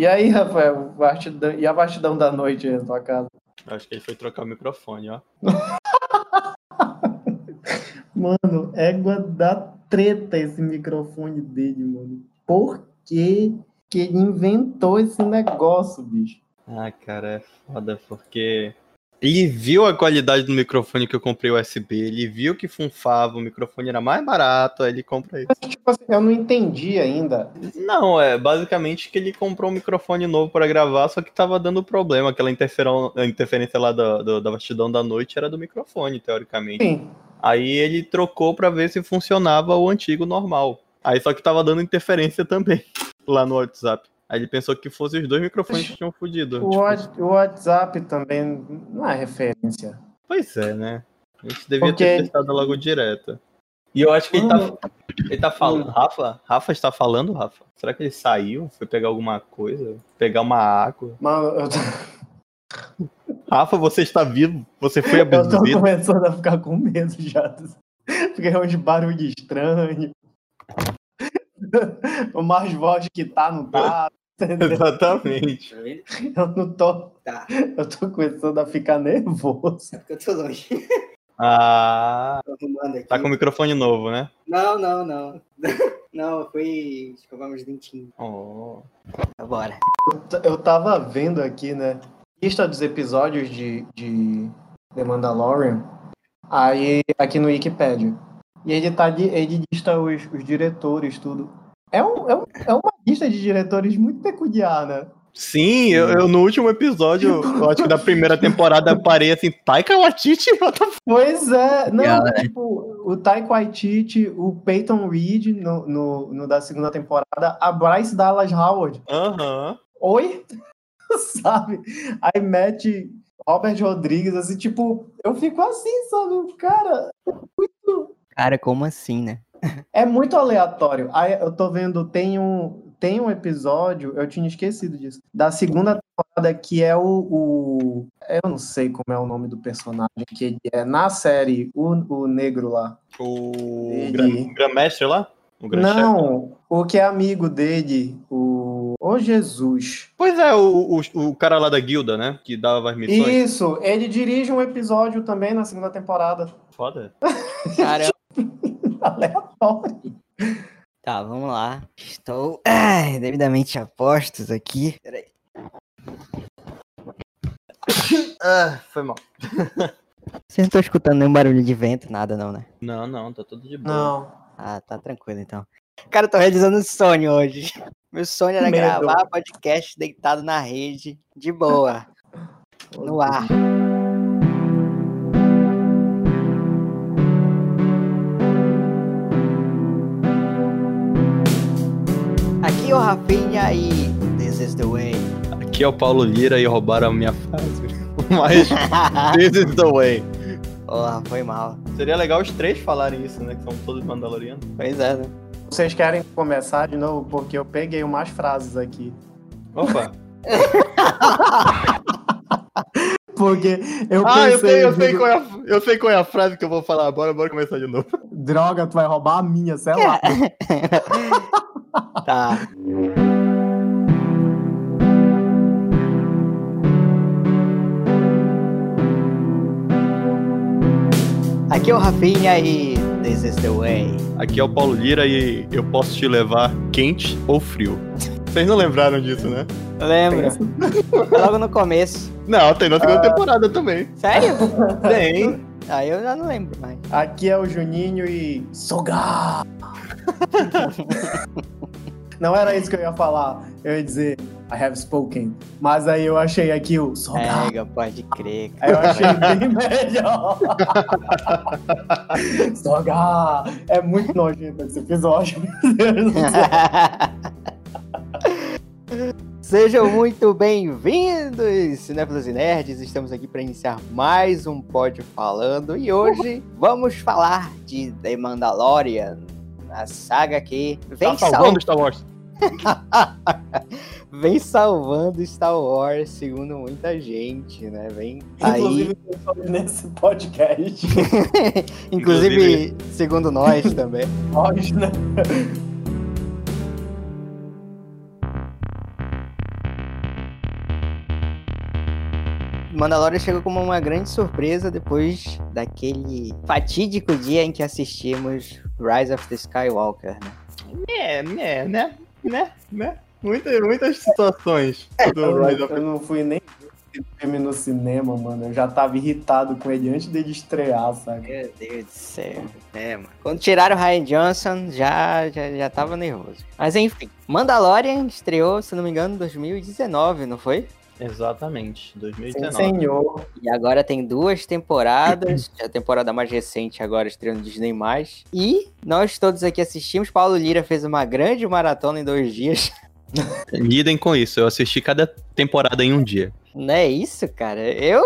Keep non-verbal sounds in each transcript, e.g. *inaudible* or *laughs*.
E aí, Rafael, vastidão, e a vastidão da noite aí na tua casa? Acho que ele foi trocar o microfone, ó. *laughs* Mano, égua da treta esse microfone dele, mano. Por que, que ele inventou esse negócio, bicho? Ah, cara, é foda, porque ele viu a qualidade do microfone que eu comprei USB, ele viu que funfava, o microfone era mais barato, aí ele compra isso. Tipo assim, eu não entendi ainda. Não, é basicamente que ele comprou um microfone novo para gravar, só que tava dando problema, aquela interferência lá da, do- da vastidão da noite era do microfone, teoricamente. Sim. Aí ele trocou pra ver se funcionava o antigo normal. Aí só que tava dando interferência também *laughs* lá no WhatsApp. Aí ele pensou que fossem os dois microfones que tinham fudido. O, Tipo, o WhatsApp também não é referência. Pois é, né? A gente devia Porque- ter testado logo direto. E eu acho que ele tá, Hum. ele tá falando. Rafa? Rafa está falando, Rafa? Será que ele saiu? Foi pegar alguma coisa? Pegar uma água? Mano, eu tô, Rafa, você está vivo? Você foi eu tô abduzido? começando a ficar com medo já. Porque é uns barulhos estranhos. *laughs* O mais voz que tá, não tá. Exatamente. Tá vendo? Eu não tô. Tá. Eu tô começando a ficar nervoso. É porque eu tô longe. Ah, Tô arrumando aqui. tá com o microfone novo, né? Não, não, não. *laughs* Não, foi escovar meus dentinhos. Oh. Bora. Eu tava vendo aqui, né? Lista dos episódios de, de The Mandalorian. Aí, aqui no Wikipedia. E ele tá de, ele lista os, os diretores, tudo. É, um, é, um, é uma lista de diretores muito peculiar, né? Sim, eu, eu no último episódio, eu acho que da primeira *laughs* temporada, eu parei assim, Taika Waititi? Pois é, não, Legal, né? tipo, o Taika Waititi, o Peyton Reed no, no, no da segunda temporada, a Bryce Dallas Howard. Aham. Oi? *laughs* sabe? Aí mete Robert Rodrigues, assim, tipo, eu fico assim, sabe? Cara, Cara, como assim, né? É muito aleatório. Aí eu tô vendo, tem um, tem um episódio, eu tinha esquecido disso, da segunda temporada, que é o, o- Eu não sei como é o nome do personagem, que ele é na série, o, o negro lá. O Ele- gran- Grã-Mestre lá? O Gran Chefe? Não, o que é amigo dele, o. Ô Jesus. Pois é, o, o, o cara lá da guilda, né? Que dava as missões. Isso, ele dirige um episódio também na segunda temporada. Foda. Cara, *laughs* *laughs* Aleatório. tá, vamos lá. Estou ai, devidamente a postos aqui. Peraí. Ah, foi mal. Vocês não estão escutando nenhum barulho de vento, nada não, né? Não, não, tá tudo de boa. Não. Ah, tá tranquilo então. Cara, eu tô realizando um sonho hoje. *laughs* Meu sonho era Medo. gravar podcast deitado na rede, de boa, *laughs* no ar. Aqui é o Rafinha e This is the way. Aqui é o Paulo Lira e roubaram a minha frase. *laughs* Mas this is the way. Porra, foi mal. Seria legal os três falarem isso, né? Que são todos mandalorianos. Pois é, né? Vocês querem começar de novo? Porque eu peguei umas frases aqui. Opa! *laughs* Porque eu ah, eu pensei. sei, eu sei, digo, qual é a, eu sei qual é a frase que eu vou falar. Bora, bora começar de novo. Droga, tu vai roubar a minha, sei lá. *laughs* Tá. Aqui é o Rafinha e This is the way. Aqui é o Paulo Lira e eu posso te levar quente ou frio. Vocês não lembraram disso, né? Lembra? É Logo no começo. Não, tem na segunda temporada também. Sério? Tem. Aí eu já não lembro mais. Aqui é o Juninho e. Sogar! *laughs* Não era isso que eu ia falar. Eu ia dizer I have spoken. Mas aí eu achei aqui o Sogar. Pega, pode crer. Aí eu achei bem *laughs* melhor. *laughs* Sogar! É muito nojento esse episódio. Meu Deus do céu. *laughs* Sejam muito bem-vindos, cinéfilos e nerds. Estamos aqui para iniciar mais um Pod Falando e hoje vamos falar de The Mandalorian, a saga que vem, Tá sal... salvando Star Wars. *laughs* vem salvando Star Wars, segundo muita gente, né? Vem aí, Inclusive, pessoas nesse podcast. *laughs* inclusive segundo nós também. *laughs* Nós, né? Mandalorian chegou como uma grande surpresa depois daquele fatídico dia em que assistimos Rise of the Skywalker, né? É, é, né? Né? Né? Muitas, muitas situações do Eu, Rise of eu não fui nem ver esse filme no cinema, mano. Eu já tava irritado com ele antes dele estrear, sabe? Meu Deus do céu. É, mano. Quando tiraram o Ryan Johnson, já, já, já tava nervoso. Mas enfim, Mandalorian estreou, se não me engano, em 2019, não foi? Exatamente, Sim, 2019. senhor. E agora tem duas temporadas. *clears throat* a temporada mais recente agora estreou no Disney+. E nós todos aqui assistimos. Paulo Lira fez uma grande maratona em dois dias. *laughs* Lidem com isso, eu assisti cada temporada em um dia. Não é isso, cara? Eu,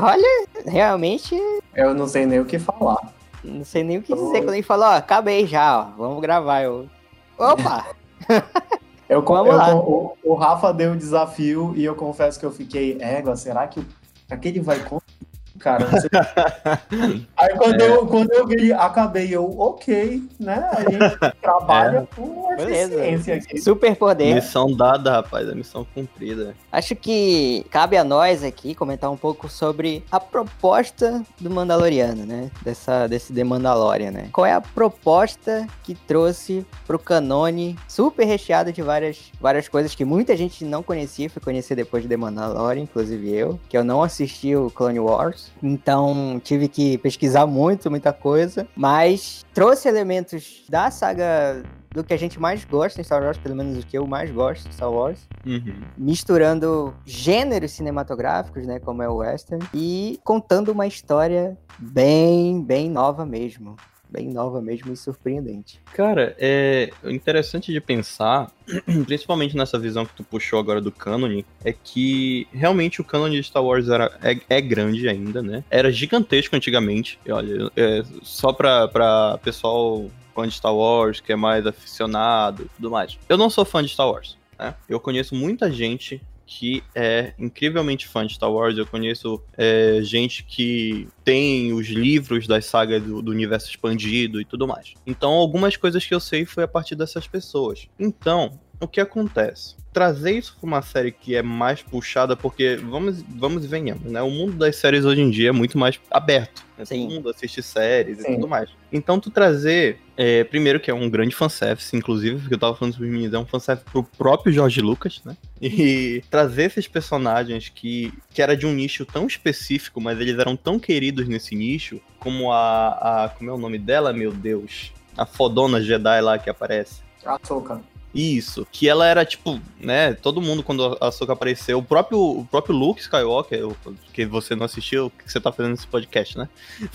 olha, realmente Eu não sei nem o que falar. não sei nem o que dizer. Quando ele falou, ó, acabei já, ó, vamos gravar. Eu... Opa! *laughs* Eu, con- Vamos eu lá. con- o, o Rafa deu o desafio e eu confesso que eu fiquei, égua, será que, o- será que ele vai conseguir, cara? Não sei. *laughs* Aí quando, É. eu, quando eu vi, acabei, eu, ok, né? A gente trabalha com É. Beleza. eficiência aqui. Super poder. Missão dada, rapaz, a missão cumprida. Acho que cabe a nós aqui comentar um pouco sobre a proposta do Mandaloriano, né? Dessa, desse The Mandalorian, né? Qual é a proposta que trouxe pro canone super recheado de várias, várias coisas que muita gente não conhecia, fui conhecer depois de The Mandalorian, inclusive eu, que eu não assisti o Clone Wars, então tive que pesquisar muito, muita coisa, mas trouxe elementos da saga do que a gente mais gosta em Star Wars, pelo menos o que eu mais gosto em Star Wars, Uhum. misturando gêneros cinematográficos, né, como é o western, e contando uma história bem, bem nova mesmo, bem nova mesmo e surpreendente. Cara, é interessante de pensar, *clears throat* principalmente nessa visão que tu puxou agora do canon, é que realmente o canon de Star Wars era, é, é grande ainda, né? Era gigantesco antigamente. E olha, é, só pra, pra pessoal fã de Star Wars, que é mais aficionado e tudo mais. Eu não sou fã de Star Wars, né? Eu conheço muita gente que é incrivelmente fã de Star Wars. Eu conheço é, gente que tem os livros das sagas do, do universo expandido e tudo mais. Então, algumas coisas que eu sei foi a partir dessas pessoas. Então, o que acontece? Trazer isso para uma série que é mais puxada, porque vamos, vamos e venhamos, né? O mundo das séries hoje em dia é muito mais aberto. Né? Sim. Todo mundo assiste séries Sim. e tudo mais. Então, tu trazer, é, primeiro que é um grande fanservice, inclusive, porque eu tava falando sobre os meninos, é um fanservice pro próprio George Lucas, né? E *laughs* trazer esses personagens que, que era de um nicho tão específico, mas eles eram tão queridos nesse nicho, como a, a. Como é o nome dela, meu Deus? A fodona Jedi lá que aparece. Açúcar. Isso, que ela era tipo, né, todo mundo quando a Ahsoka apareceu, o próprio, o próprio Luke Skywalker, o- que você não assistiu, o que você tá fazendo nesse podcast, né?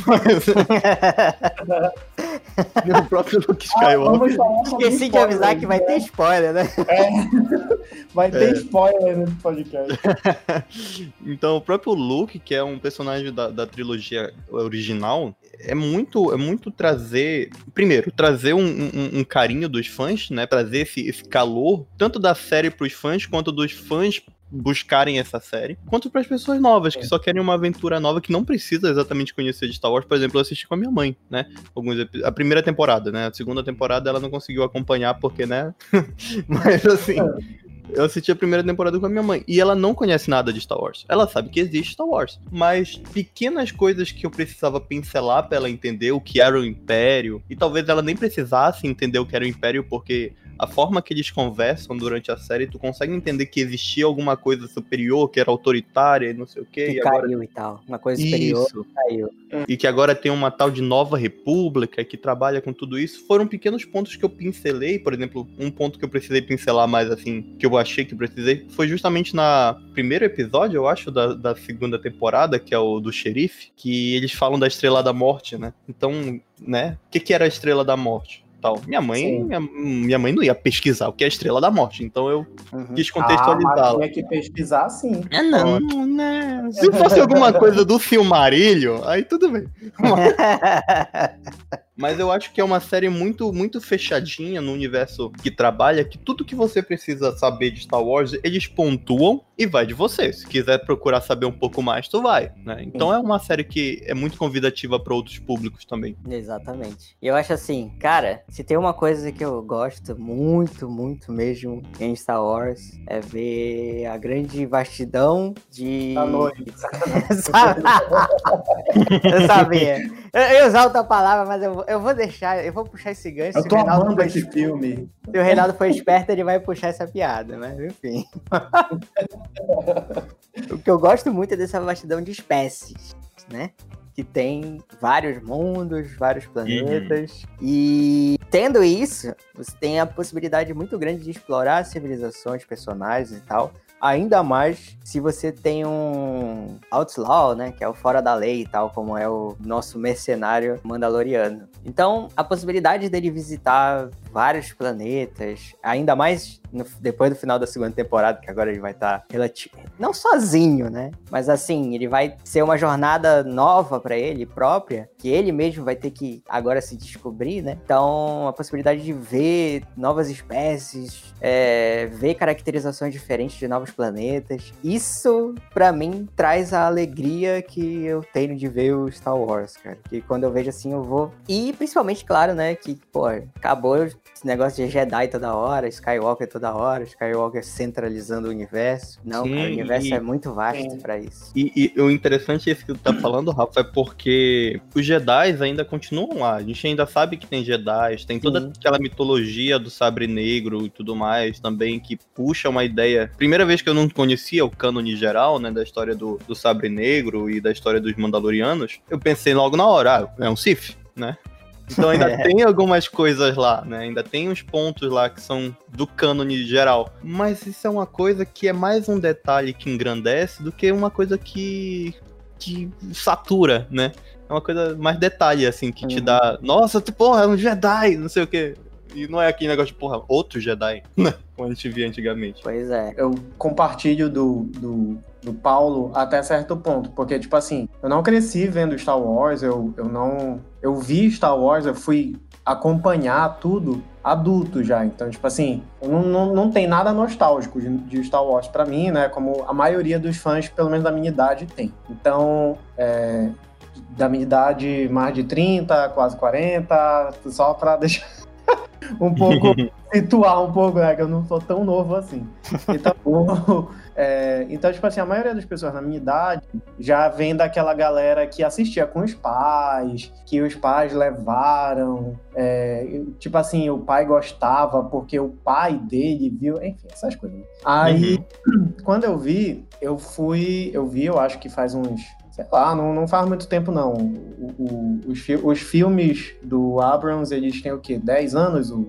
Mas, *laughs* o próprio Luke Ah, Skywalker. sobre Esqueci de avisar que vai ter spoiler, né? *laughs* Vai ter É. spoiler nesse podcast. *laughs* Então, o próprio Luke, que é um personagem da, da trilogia original, é muito, é muito trazer. Primeiro, trazer um, um- um carinho dos fãs, né? Trazer esse, esse calor, tanto da série pros fãs, quanto dos fãs buscarem essa série, quanto para as pessoas novas, que só querem uma aventura nova, que não precisa exatamente conhecer de Star Wars. Por exemplo, eu assisti com a minha mãe, né? Alguns a primeira temporada, né? A segunda temporada ela não conseguiu acompanhar, porque, né? *laughs* Mas assim. Eu assisti a primeira temporada com a minha mãe e ela não conhece nada de Star Wars. Ela sabe que existe Star Wars, mas pequenas coisas que eu precisava pincelar pra ela entender o que era o Império e talvez ela nem precisasse entender o que era o Império porque a forma que eles conversam durante a série, tu consegue entender que existia alguma coisa superior, que era autoritária e não sei o quê, Que e agora caiu e tal. Uma coisa superior isso. caiu. E que agora tem uma tal de nova república que trabalha com tudo isso. Foram pequenos pontos que eu pincelei. Por exemplo, um ponto que eu precisei pincelar mais assim, que eu achei que precisei, foi justamente na primeiro episódio, eu acho, da, da segunda temporada, que é o do xerife, que eles falam da Estrela da Morte, né? Então, né? O que, que era a Estrela da Morte? Tal. Minha mãe, minha, minha mãe não ia pesquisar o que é a Estrela da Morte, então eu Uhum. quis Ah, contextualizá-la. tinha que pesquisar sim. É, não, né? Se fosse alguma coisa do Silmarillion, aí tudo bem. *laughs* Mas eu acho que é uma série muito, muito fechadinha no universo que trabalha, que tudo que você precisa saber de Star Wars, eles pontuam e vai de você. Se quiser procurar saber um pouco mais, tu vai, né? Então é uma série que é muito convidativa para outros públicos também. Exatamente. E eu acho assim, cara, se tem uma coisa que eu gosto muito, muito mesmo em Star Wars, é ver a grande vastidão de. Da noite. *laughs* Eu sabia. Eu eu outra palavra, mas eu, vou- eu vou deixar, eu vou puxar esse gancho. Eu se tô o Reinaldo amando esse es- filme. Se o Reinaldo for esperto, ele vai puxar essa piada, mas enfim. *laughs* o que eu gosto muito é dessa vastidão de espécies, né? Que tem vários mundos, vários planetas. E tendo isso, você tem a possibilidade muito grande de explorar civilizações, personagens e tal. Ainda mais se você tem um outlaw, né? Que é o fora da lei e tal, como é o nosso mercenário mandaloriano. Então, a possibilidade dele visitar vários planetas, ainda mais no- depois do final da segunda temporada, que agora ele vai estar relativo. Não sozinho, né? Mas assim, ele vai ser uma jornada nova pra ele, própria, que ele mesmo vai ter que agora se descobrir, né? Então, a possibilidade de ver novas espécies, é, ver caracterizações diferentes de novos planetas, isso pra mim traz a alegria que eu tenho de ver o Star Wars, cara. Que quando eu vejo assim, eu vou. E principalmente, claro, né? Que, pô, acabou esse negócio de Jedi toda hora, Skywalker toda hora, Skywalker centralizando o universo. Não, Sim, cara, o universo e- é muito vasto Sim. pra isso. E, e o interessante é isso que tu tá falando, Rafa, é porque os Jedi ainda continuam lá. A gente ainda sabe que tem Jedi, tem toda Sim. aquela mitologia do sabre negro e tudo mais também, que puxa uma ideia. Primeira vez que eu não conhecia o cânone geral, né, da história do, do sabre negro e da história dos Mandalorianos, eu pensei logo na hora, ah, é um Sith, né? Então ainda *laughs* É. tem algumas coisas lá, né? Ainda tem uns pontos lá que são do cânone geral. Mas isso é uma coisa que é mais um detalhe que engrandece do que uma coisa que, que satura, né? É uma coisa mais detalhe, assim, que te Uhum. dá. Nossa, tu, porra, é um Jedi, não sei o quê. E não é aquele negócio de, porra, outro Jedi, *laughs* né? Como a gente via antigamente. Pois é. eu compartilho do, do, do Paulo até certo ponto, porque, tipo assim, eu não cresci vendo Star Wars, eu, eu não. Eu vi Star Wars, eu fui acompanhar tudo adulto já. Então, tipo assim, não, não, não tem nada nostálgico de, de Star Wars pra mim, né? Como a maioria dos fãs, pelo menos da minha idade, tem. Então, é, da minha idade, mais de 30, quase 40, só pra *laughs* deixar um pouco *laughs* situar um pouco, né? Que eu não sou tão novo assim. Então, o- *laughs* é, então, tipo assim, a maioria das pessoas na minha idade já vem daquela galera que assistia com os pais, que os pais levaram. é, tipo assim, o pai gostava porque o pai dele viu, enfim, essas coisas. né? Aí, *clears throat* quando eu vi, eu fui, eu vi, eu acho que faz uns sei lá, não, não faz muito tempo não. O- o- os, fi- os filmes do Abrams, eles têm o quê? 10 anos? O,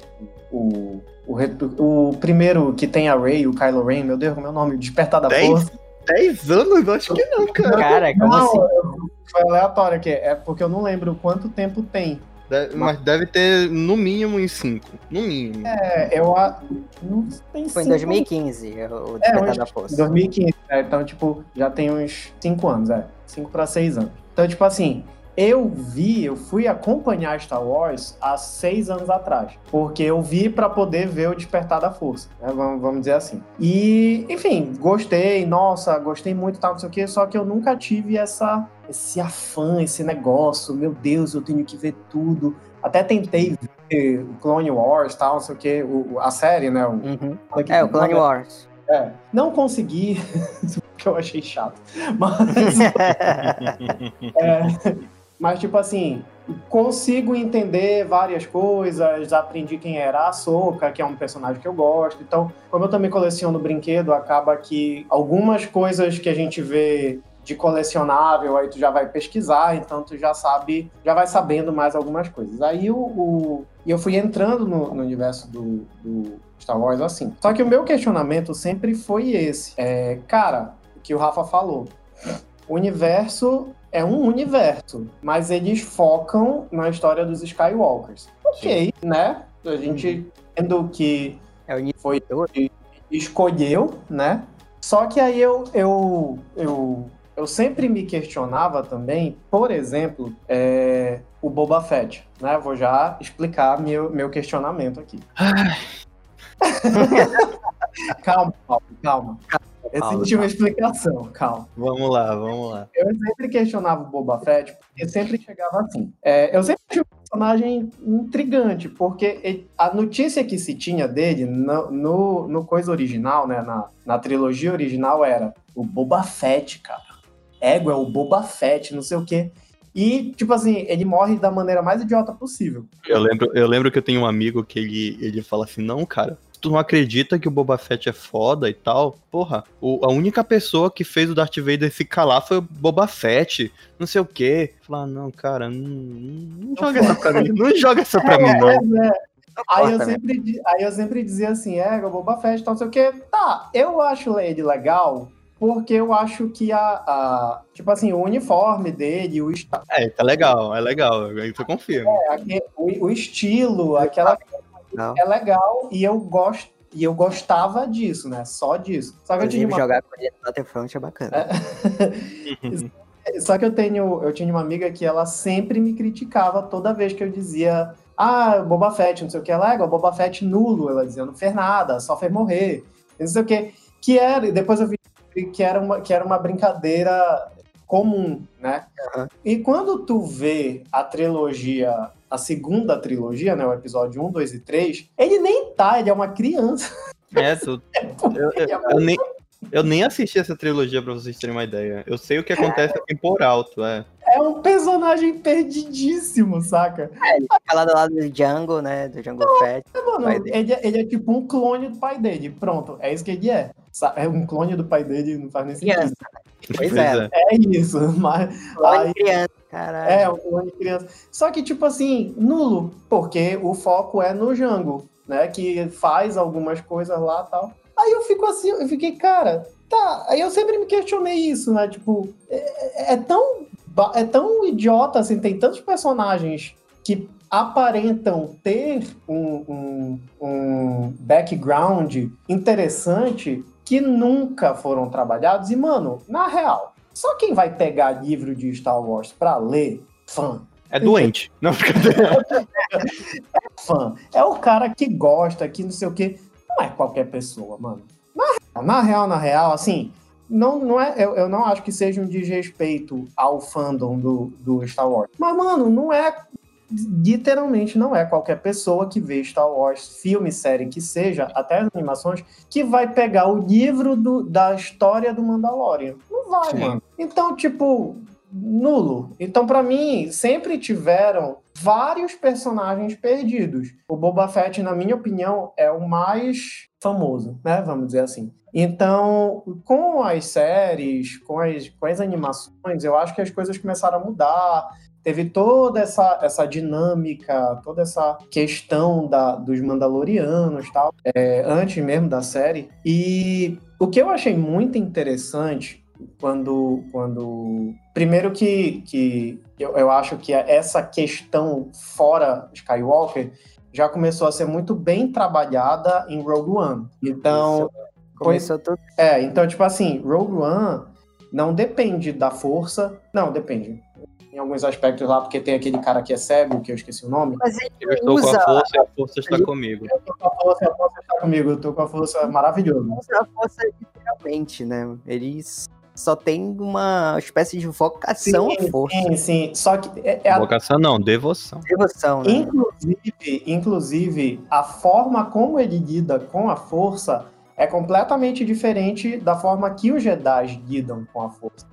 o, o, o primeiro que tem a Ray, o Kylo Ren, meu Deus, como é o nome? Despertar da 10? Força. 10 anos? Acho que não, cara. Cara, como Não, assim? foi aleatório aqui. É porque eu não lembro quanto tempo tem. Deve- mas deve ter no mínimo em 5. No mínimo. É, eu... a- Não tem Foi em cinco- 2015, é o É, Despertar uns- da Força. 2015, né? então, tipo, já tem uns 5 anos, é. 5 para 6 anos. Então, tipo assim, eu vi, eu fui acompanhar Star Wars há 6 anos atrás. Porque eu vi para poder ver o Despertar da Força, né? vamos, vamos dizer assim. E, enfim, gostei, nossa, gostei muito, tal, não sei o quê, só que eu nunca tive essa, esse afã, esse negócio, meu Deus, eu tenho que ver tudo. Até tentei ver o Clone Wars, tal, não sei o quê, o- a série, né? O, Uhum. É, o Clone Wars. É, não consegui, *laughs* porque eu achei chato. Mas, *laughs* é, mas, tipo assim, consigo entender várias coisas, aprendi quem era a Soka, que é um personagem que eu gosto. Então, como eu também coleciono brinquedo, acaba que algumas coisas que a gente vê de colecionável, aí tu já vai pesquisar, então tu já sabe, já vai sabendo mais algumas coisas. Aí o, o- e eu fui entrando no, no universo do, do Star Wars assim. Só que o meu questionamento sempre foi esse. É, cara, o que o Rafa falou. O universo é um universo, mas eles focam na história dos Skywalkers. Ok, né? A gente vendo que É o foi escolheu, né? Só que aí eu, eu, eu, eu sempre me questionava também, por exemplo, é, o Boba Fett, né? Vou já explicar meu, meu questionamento aqui. *laughs* calma, calma, calma. Existe uma explicação, calma. Vamos lá, vamos lá. Eu sempre questionava o Boba Fett, porque sempre chegava assim. É, eu sempre achei um personagem intrigante, porque ele- a notícia que se tinha dele no, no, no coisa original, né, na, na trilogia original, era o Boba Fett, cara. Ego é o Boba Fett, não sei o quê. E, tipo assim, ele morre da maneira mais idiota possível. Eu lembro, eu lembro que eu tenho um amigo que ele, ele fala assim, não, cara, tu não acredita que o Boba Fett é foda e tal? Porra, o- a única pessoa que fez o Darth Vader se calar foi o Boba Fett, não sei o quê. Falar, não, cara, não, não, não joga essa pra mim, não joga essa pra mim, não. É, Aí eu, né? sempre, aí eu sempre dizia assim, é, o Boba Fett, tal, não sei o quê. Tá, eu acho ele legal, porque eu acho que a, a- tipo assim, o uniforme dele, o, É, tá legal, é legal, isso eu confirmo. aque- o, o estilo, aquela É legal e eu gosto e eu gostava disso, né? Só disso. Só que eu tinha uma jogar com ele no Battlefront é bacana. *laughs* Só que eu tenho, eu tinha uma amiga que ela sempre me criticava toda vez que eu dizia, ah, Boba Fett, não sei o que, ela é, o Boba Fett nulo, ela dizia, não fez nada, só fez morrer, não sei o que, que era, e depois eu vi que era uma, que era uma brincadeira comum, né? Aham. E quando tu vê a trilogia, a segunda trilogia, né, o episódio 1, 2 e 3, ele nem tá, ele é uma criança. É, tu, eu, *laughs* eu- eu nem, eu nem assisti essa trilogia pra vocês terem uma ideia. Eu sei o que acontece assim por alto, é. É um personagem perdidíssimo, saca? Fica lá do lado do Django, né? Do Django Fett. Mano, pai dele. ele, é- ele é tipo um clone do pai dele. Pronto, é isso que ele é. É um clone do pai dele, não faz nem sentido. Criança. Pois é. É isso, *laughs* mas Clone Aí- criança, caralho. é um clone de criança. Só que, tipo assim, nulo, porque o foco é no Django, né? Que faz algumas coisas lá e tal. Aí eu fico assim, eu fiquei, cara, tá. Aí eu sempre me questionei isso, né? Tipo, é, é tão, ba- é tão idiota, assim, tem tantos personagens que aparentam ter um, um, um background interessante que nunca foram trabalhados. E, mano, na real, só quem vai pegar livro de Star Wars pra ler, fã, É doente. *laughs* Não, brincadeira. fã, é o cara que gosta, que não sei o quê. Não é qualquer pessoa, mano. Na real, na real, na real, assim, não, não é, eu, eu não acho que seja um desrespeito ao fandom do, do Star Wars. Mas, mano, não é. Literalmente não é qualquer pessoa que vê Star Wars, filme, série que seja, até as animações, que vai pegar o livro do- da história do Mandalorian. Não vai, Sim. mano. Então, tipo, nulo. Então, pra mim, sempre tiveram vários personagens perdidos. O Boba Fett, na minha opinião, é o mais famoso, né? Vamos dizer assim. Então, com as séries, com as, com as animações, eu acho que as coisas começaram a mudar. Teve toda essa, essa dinâmica, toda essa questão da, dos Mandalorianos tal, é, antes mesmo da série. E o que eu achei muito interessante quando. quando primeiro que, que eu, eu acho que essa questão fora Skywalker já começou a ser muito bem trabalhada em Rogue One. Então, Começou tudo. é, então, tipo assim, Rogue One não depende da força. Não, depende. Em alguns aspectos lá, porque tem aquele cara que é cego, que eu esqueci o nome. Mas ele Eu estou com usa, a força e a força está comigo. Eu tô com a força, a força está comigo, eu tô com a força maravilhoso. usa a força literalmente, né? Eles só tem uma espécie de vocação à força. sim, sim. Só que é, é a Vocação não, devoção. Devoção, né? Inclusive, inclusive, a forma como ele lida com a força é completamente diferente da forma que os Jedi lidam com a força.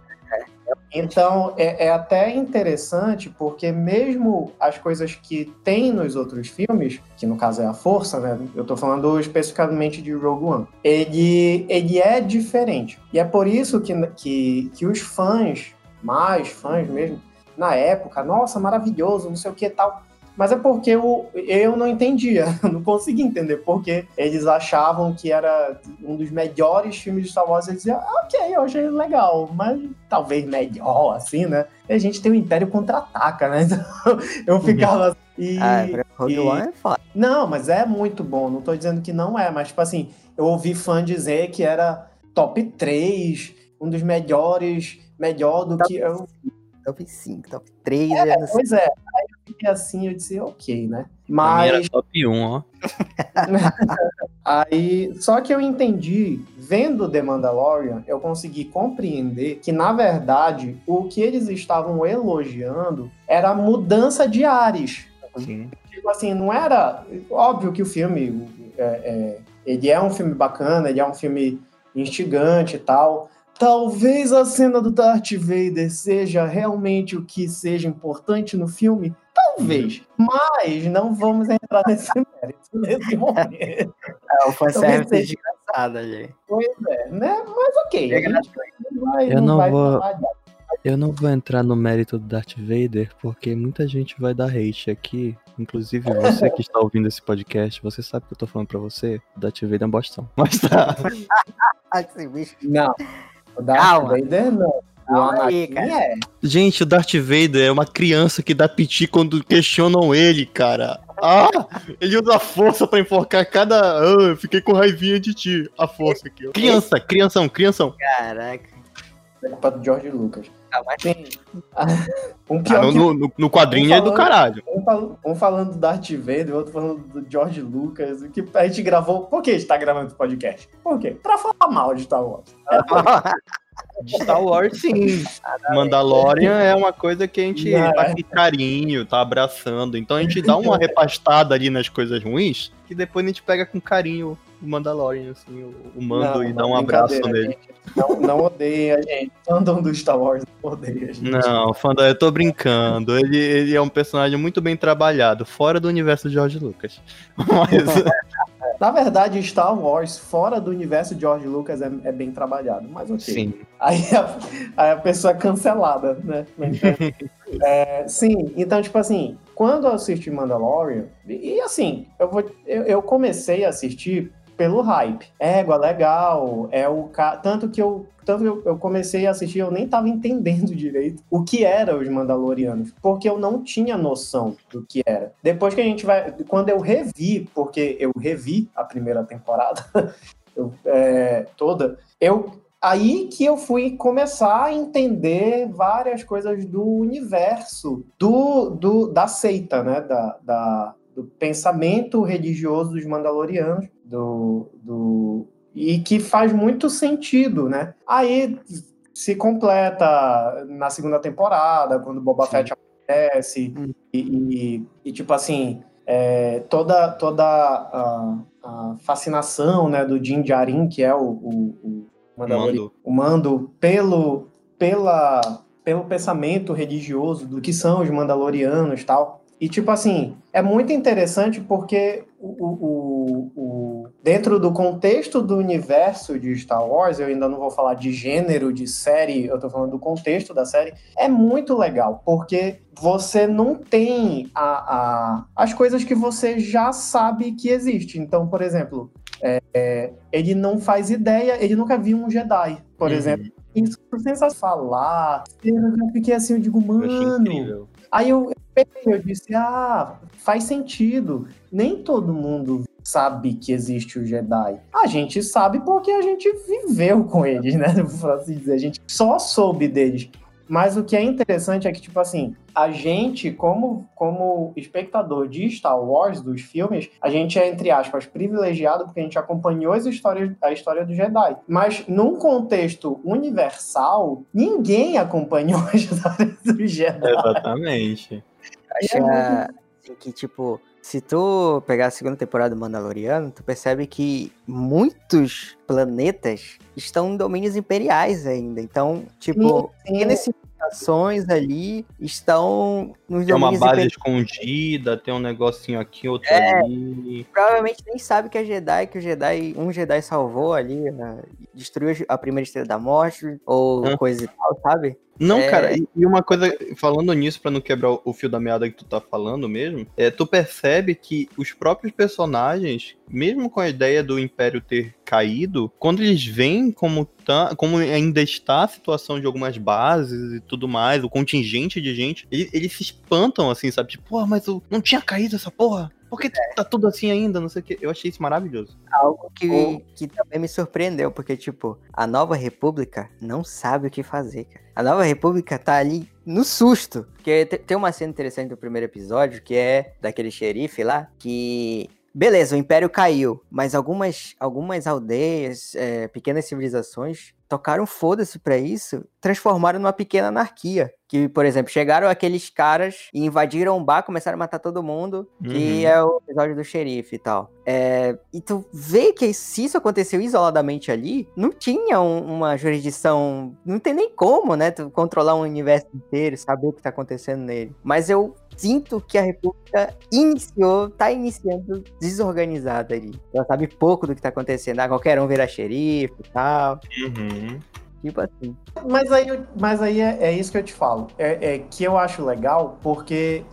Então, é, é até interessante, porque mesmo as coisas que tem nos outros filmes, que no caso é a força, né? Eu tô falando especificamente de Rogue One, ele, ele é diferente. E é por isso que, que, que os fãs, mais fãs mesmo, na época, nossa, maravilhoso, não sei o que tal. Mas é porque eu, eu não entendia, *laughs* não conseguia entender porque eles achavam que era um dos melhores filmes de Star Wars. Eles diziam, ah, ok, eu achei legal, mas talvez melhor, assim, né? E a gente tem o Império Contra-Ataca, né? *laughs* Então eu ficava assim. E, Ah, Rogue One é foda. não, mas é muito bom. Não tô dizendo que não é, mas, tipo assim, eu ouvi fã dizer que era top 3, um dos melhores, melhor do Top que. Eu, Top 5, top 3. é, sei. pois é. Eu fiquei assim, eu disse, ok, né? Mim era Mas top 1, ó. *laughs* aí, só que eu entendi, vendo The Mandalorian, eu consegui compreender que, na verdade, o que eles estavam elogiando era a mudança de ares. Sim. Tipo assim, não era. Óbvio que o filme. é, é, ele é um filme bacana, ele é um filme instigante e tal. Talvez a cena do Darth Vader seja realmente o que seja importante no filme. Talvez. Mas não vamos entrar nesse mérito nesse momento. É, o fanservice Talvez desgraçado ali. Pois é, né? Mas ok. É gente não vai, Eu não vai vou- Eu não vou entrar no mérito do Darth Vader, porque muita gente vai dar hate aqui. Inclusive você que está ouvindo esse podcast, você sabe que eu tô falando pra você, o Darth Vader é um bostão. Mas tá. *laughs* Não. O Darth Calma. Vader não. O Anakin cara. é. Gente, o Darth Vader é uma criança que dá piti quando questionam ele, cara. Ah, ele usa a força pra enforcar cada. Ah, eu fiquei com raivinha de ti. A força aqui. Criança, crianção, crianção. Caraca. É culpa do George Lucas. Ah, mas Sim. *laughs* Um Ah, no, que no- no- quadrinho é do caralho. Um, fal- um falando do Darth Vader, o outro falando do George Lucas. Que a gente gravou. Por que a gente tá gravando esse podcast? Por quê? Pra falar mal de Star Wars. *laughs* De Star Wars, sim. *laughs* Mandalorian é uma coisa que a gente Não, tá é. com carinho, tá abraçando. Então a gente dá uma repastada ali nas coisas ruins, que depois a gente pega com carinho o Mandalorian, assim, o, o mando Não, e não, dá um abraço nele. Não, não odeia a gente. Fandom do Star Wars não odeia a gente. Não, Fandom, eu tô brincando. Ele, ele é um personagem muito bem trabalhado, fora do universo de George Lucas. *laughs* Mas Na verdade, Star Wars, fora do universo de George Lucas, é, é bem trabalhado. Mas ok. sim. Aí a, aí a pessoa é cancelada, né? *laughs* É, sim, então, tipo assim, quando eu assisti Mandalorian, e, e assim, eu, vou, eu, eu comecei a assistir pelo hype. Égua, legal, é o ca... Tanto que eu. Tanto eu, eu comecei a assistir, eu nem tava entendendo direito o que eram os Mandalorianos, porque eu não tinha noção do que era. Depois que a gente vai. Quando eu revi, porque eu revi a primeira temporada *laughs* eu, é, toda, eu aí que eu fui começar a entender várias coisas do universo do, do da seita, né? Da, da- do pensamento religioso dos Mandalorianos, do, do e que faz muito sentido, né? Aí se completa na segunda temporada, quando Boba Sim. Fett aparece e, e- e, tipo assim é, toda toda a, a fascinação né, do Din Djarin, que é o, o, o Mando. o mando pelo, pela, pelo pensamento religioso do que são os Mandalorianos e tal. E, tipo assim, é muito interessante porque o, o- o- dentro do contexto do universo de Star Wars, eu ainda não vou falar de gênero, de série, eu tô falando do contexto da série, é muito legal, porque você não tem a, a- as coisas que você já sabe que existe. Então, por exemplo, é, é, ele não faz ideia, ele nunca viu um Jedi, por Uhum. exemplo. Isso sem falar, eu fiquei assim, eu digo, Eu mano, incrível. Aí eu, eu disse, ah, faz sentido. Nem todo mundo sabe que existe o Jedi. A gente sabe porque a gente viveu com eles, né? *laughs* Assim dizer, a gente só soube deles. Mas o que é interessante é que, tipo assim, a gente, como, como espectador de Star Wars, dos filmes, a gente é, entre aspas, privilegiado porque a gente acompanhou as histórias, a história do Jedi. Mas, num contexto universal, ninguém acompanhou *laughs* a história do Jedi. Exatamente. Acho assim, que, tipo, se tu pegar a segunda temporada do Mandaloriano, tu percebe que muitos planetas estão em domínios imperiais ainda. Então, tipo, pequenas civilizações ali estão nos Tem uma domínios base imperiais. escondida, tem um negocinho aqui, outro É. ali. Provavelmente nem sabe que é Jedi, que o Jedi, um Jedi salvou ali, né? destruiu a primeira estrela da morte, ou Hã? coisa e tal, sabe? Não, É. cara, e uma coisa, falando nisso, pra não quebrar o fio da meada que tu tá falando mesmo, é, tu percebe que os próprios personagens, mesmo com a ideia do Império ter caído, quando eles veem como, tá, como ainda está a situação de algumas bases e tudo mais, o contingente de gente, ele- eles se espantam, assim, sabe? Tipo, porra, mas eu não tinha caído essa porra? Por que tá tudo assim ainda? Não sei o que. Eu achei isso maravilhoso. Algo que, que também me surpreendeu, porque, tipo, a Nova República não sabe o que fazer, cara. A Nova República tá ali no susto. Porque te- tem uma cena interessante do primeiro episódio, que é daquele xerife lá, que. Beleza, o Império caiu, mas algumas, algumas aldeias, é, pequenas civilizações, tocaram foda-se pra isso, transformaram numa pequena anarquia. Que, por exemplo, chegaram aqueles caras e invadiram um bar, começaram a matar todo mundo, que Uhum. é o episódio do xerife e tal. É, e tu vê que se isso aconteceu isoladamente ali, não tinha um- uma jurisdição, não tem nem como, né, tu controlar um universo inteiro, saber o que tá acontecendo nele. Mas eu sinto que a República iniciou, tá iniciando desorganizada ali. Ela sabe pouco do que tá acontecendo, ah, qualquer um vira xerife e tal, Uhum. Tipo assim. Mas aí, mas aí é, é isso que eu te falo. É, é que eu acho legal porque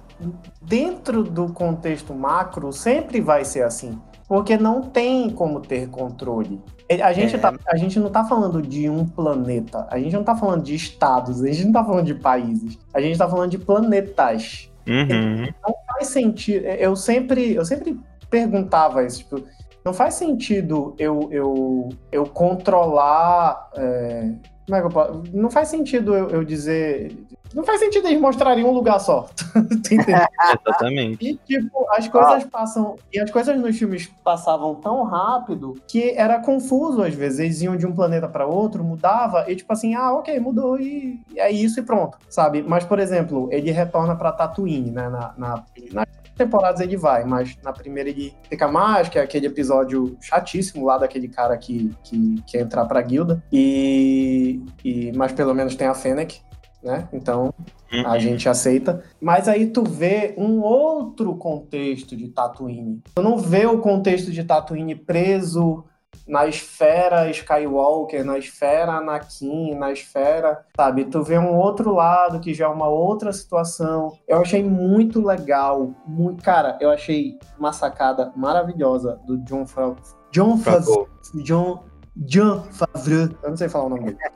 dentro do contexto macro sempre vai ser assim. Porque não tem como ter controle. É, A gente, É. tá, a gente não tá falando de um planeta. A gente não tá falando de estados. A gente não tá falando de países. A gente tá falando de planetas. Uhum. faz sentido. Eu sempre, eu sempre perguntava isso, tipo, não faz sentido eu, eu, eu controlar. é, como é que eu posso? Não faz sentido eu, eu dizer. Não faz sentido eles mostrarem um lugar só. *laughs* Tu entendeu? *laughs* Exatamente. E, tipo, as coisas passam. E as coisas nos filmes passavam tão rápido que era confuso às vezes. Eles iam de um planeta para outro, mudava, e tipo assim, ah, ok, mudou, e é isso e pronto, sabe? Mas, por exemplo, ele retorna pra Tatooine, né? Na, na, nas temporadas ele vai, mas na primeira ele fica mais, que é aquele episódio chatíssimo lá daquele cara que, que quer entrar pra guilda. E, e. Mas pelo menos tem a Fennec. Né? Então, a Uhum. gente aceita. Mas aí tu vê um outro contexto de Tatooine. Tu não vê o contexto de Tatooine preso na esfera Skywalker, na esfera Anakin, na esfera, sabe? Tu vê um outro lado que já é uma outra situação. Eu achei muito legal, muito, cara, eu achei uma sacada maravilhosa do John Favreau. John Favreau. John John Favreau, eu não sei falar o nome dele. *laughs*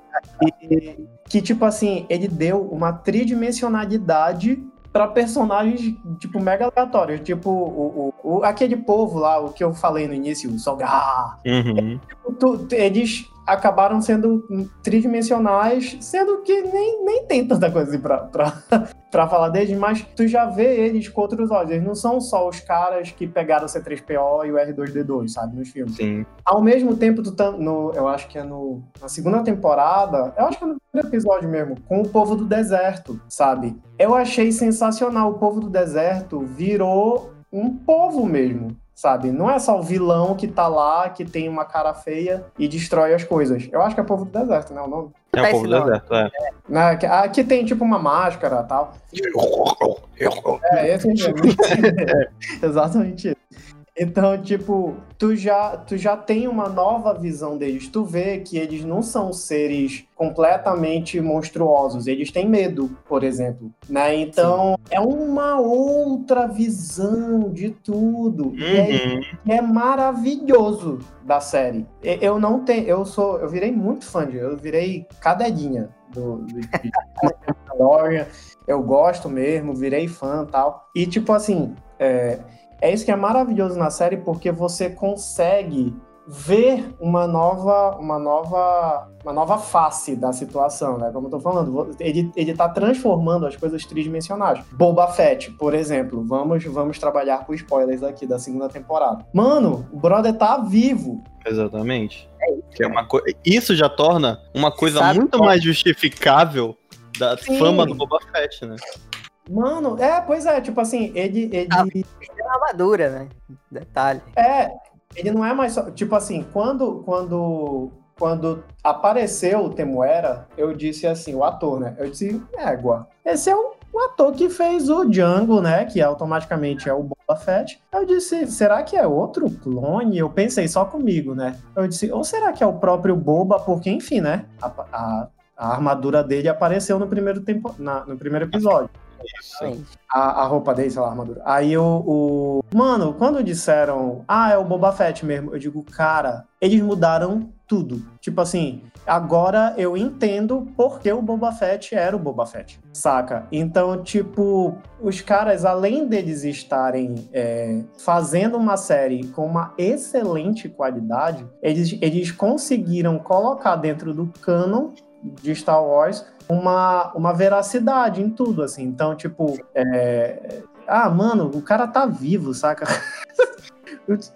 E, que, tipo assim, ele deu uma tridimensionalidade pra personagens, tipo, mega aleatórios. Tipo, o, o, o- aquele povo lá, o que eu falei no início, o Solgar. Uhum. Tu- eles acabaram sendo tridimensionais, sendo que nem, nem tem tanta coisa assim pra, pra, *laughs* pra falar deles, mas tu já vê eles com outros olhos. Eles não são só os caras que pegaram o C3PO e o R2D2, sabe, nos filmes. Sim. Ao mesmo tempo, tu tá no, eu acho que é no, na segunda temporada, eu acho que é no primeiro episódio mesmo, com o povo do deserto, sabe? Eu achei sensacional. O povo do deserto virou um povo mesmo, sabe? Não é só o vilão que tá lá, que tem uma cara feia e destrói as coisas. Eu acho que é povo do deserto, né? O nome? É Tá o povo esse do deserto, é. Né? que- Aqui tem tipo uma máscara e tal. *laughs* É, esse mesmo. É, *laughs* *laughs* Exatamente isso. Então, tipo, tu já, tu já tem uma nova visão deles. Tu vê que eles não são seres completamente monstruosos. Eles têm medo, por exemplo. Né? Então, é uma outra visão de tudo. E é Uhum. é maravilhoso da série. E- Eu não tenho, eu sou, eu virei muito fã de, eu virei cadelinha do, do de Mandalorian. Eu gosto mesmo, virei fã, tal. E tipo assim, é, é isso que é maravilhoso na série porque você consegue ver uma nova, uma nova, uma nova face da situação, né? Como eu tô falando, ele, ele tá transformando as coisas tridimensionais. Boba Fett, por exemplo, vamos, vamos trabalhar com spoilers aqui da segunda temporada. Mano, o brother tá vivo. Exatamente. Que é uma co... Isso já torna uma coisa Sabe muito qual- mais justificável da Sim. fama do Boba Fett, né? Mano, é, pois é, tipo assim, ele, ele, Ah. Tem uma armadura, né? Detalhe. É, ele não é mais só. Tipo assim, quando, quando, quando apareceu o Temuera, eu disse assim, o ator, né? Eu disse, égua, esse é o, o ator que fez o Django, né? Que automaticamente é o Boba Fett. Eu disse, será que é outro clone? Eu pensei só comigo, né? Eu disse, ou será que é o próprio Boba? Porque, enfim, né? A, a, a armadura dele apareceu no primeiro, tempo, na- no primeiro episódio Isso. a, a roupa dele, sei lá, a armadura. Aí o, o. Mano, quando disseram, ah, é o Boba Fett mesmo, eu digo, cara, eles mudaram tudo. Tipo assim, agora eu entendo porque o Boba Fett era o Boba Fett, saca? Então, tipo, os caras, além deles estarem é, fazendo uma série com uma excelente qualidade, eles, eles conseguiram colocar dentro do canon de Star Wars uma, uma veracidade em tudo, assim. Então, tipo, é... ah, mano, o cara tá vivo, saca? *laughs*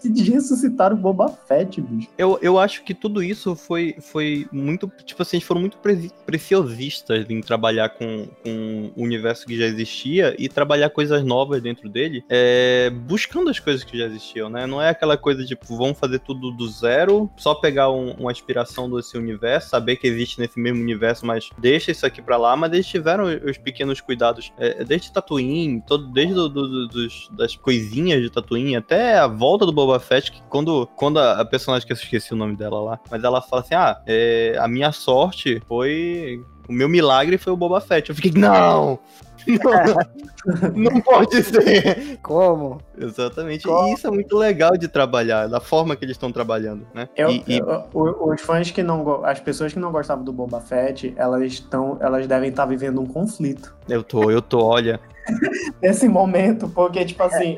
de ressuscitar o Boba Fett, bicho. Eu, eu acho que tudo isso foi, foi muito. Tipo assim, eles foram muito pre preciosistas em trabalhar com, com o universo que já existia e trabalhar coisas novas dentro dele, é, buscando as coisas que já existiam, né? Não é aquela coisa tipo, vamos fazer tudo do zero, só pegar um, uma inspiração desse universo, saber que existe nesse mesmo universo, mas deixa isso aqui pra lá. Mas eles tiveram os pequenos cuidados, é, desde Tatooine, todo, desde do, do, dos, das coisinhas de Tatooine até a volta do Boba Fett, que quando, quando a, a personagem que eu esqueci o nome dela lá, mas ela fala assim: ah, é, a minha sorte foi. O meu milagre foi o Boba Fett. Eu fiquei, não! Não, *laughs* não pode ser. Como? Exatamente. Como? E isso é muito legal de trabalhar, da forma que eles estão trabalhando, né? Eu, e, e... os fãs que não, as pessoas que não gostavam do Boba Fett, elas estão, elas devem estar vivendo um conflito. Eu tô, eu tô, olha. *laughs* Nesse momento, porque tipo assim,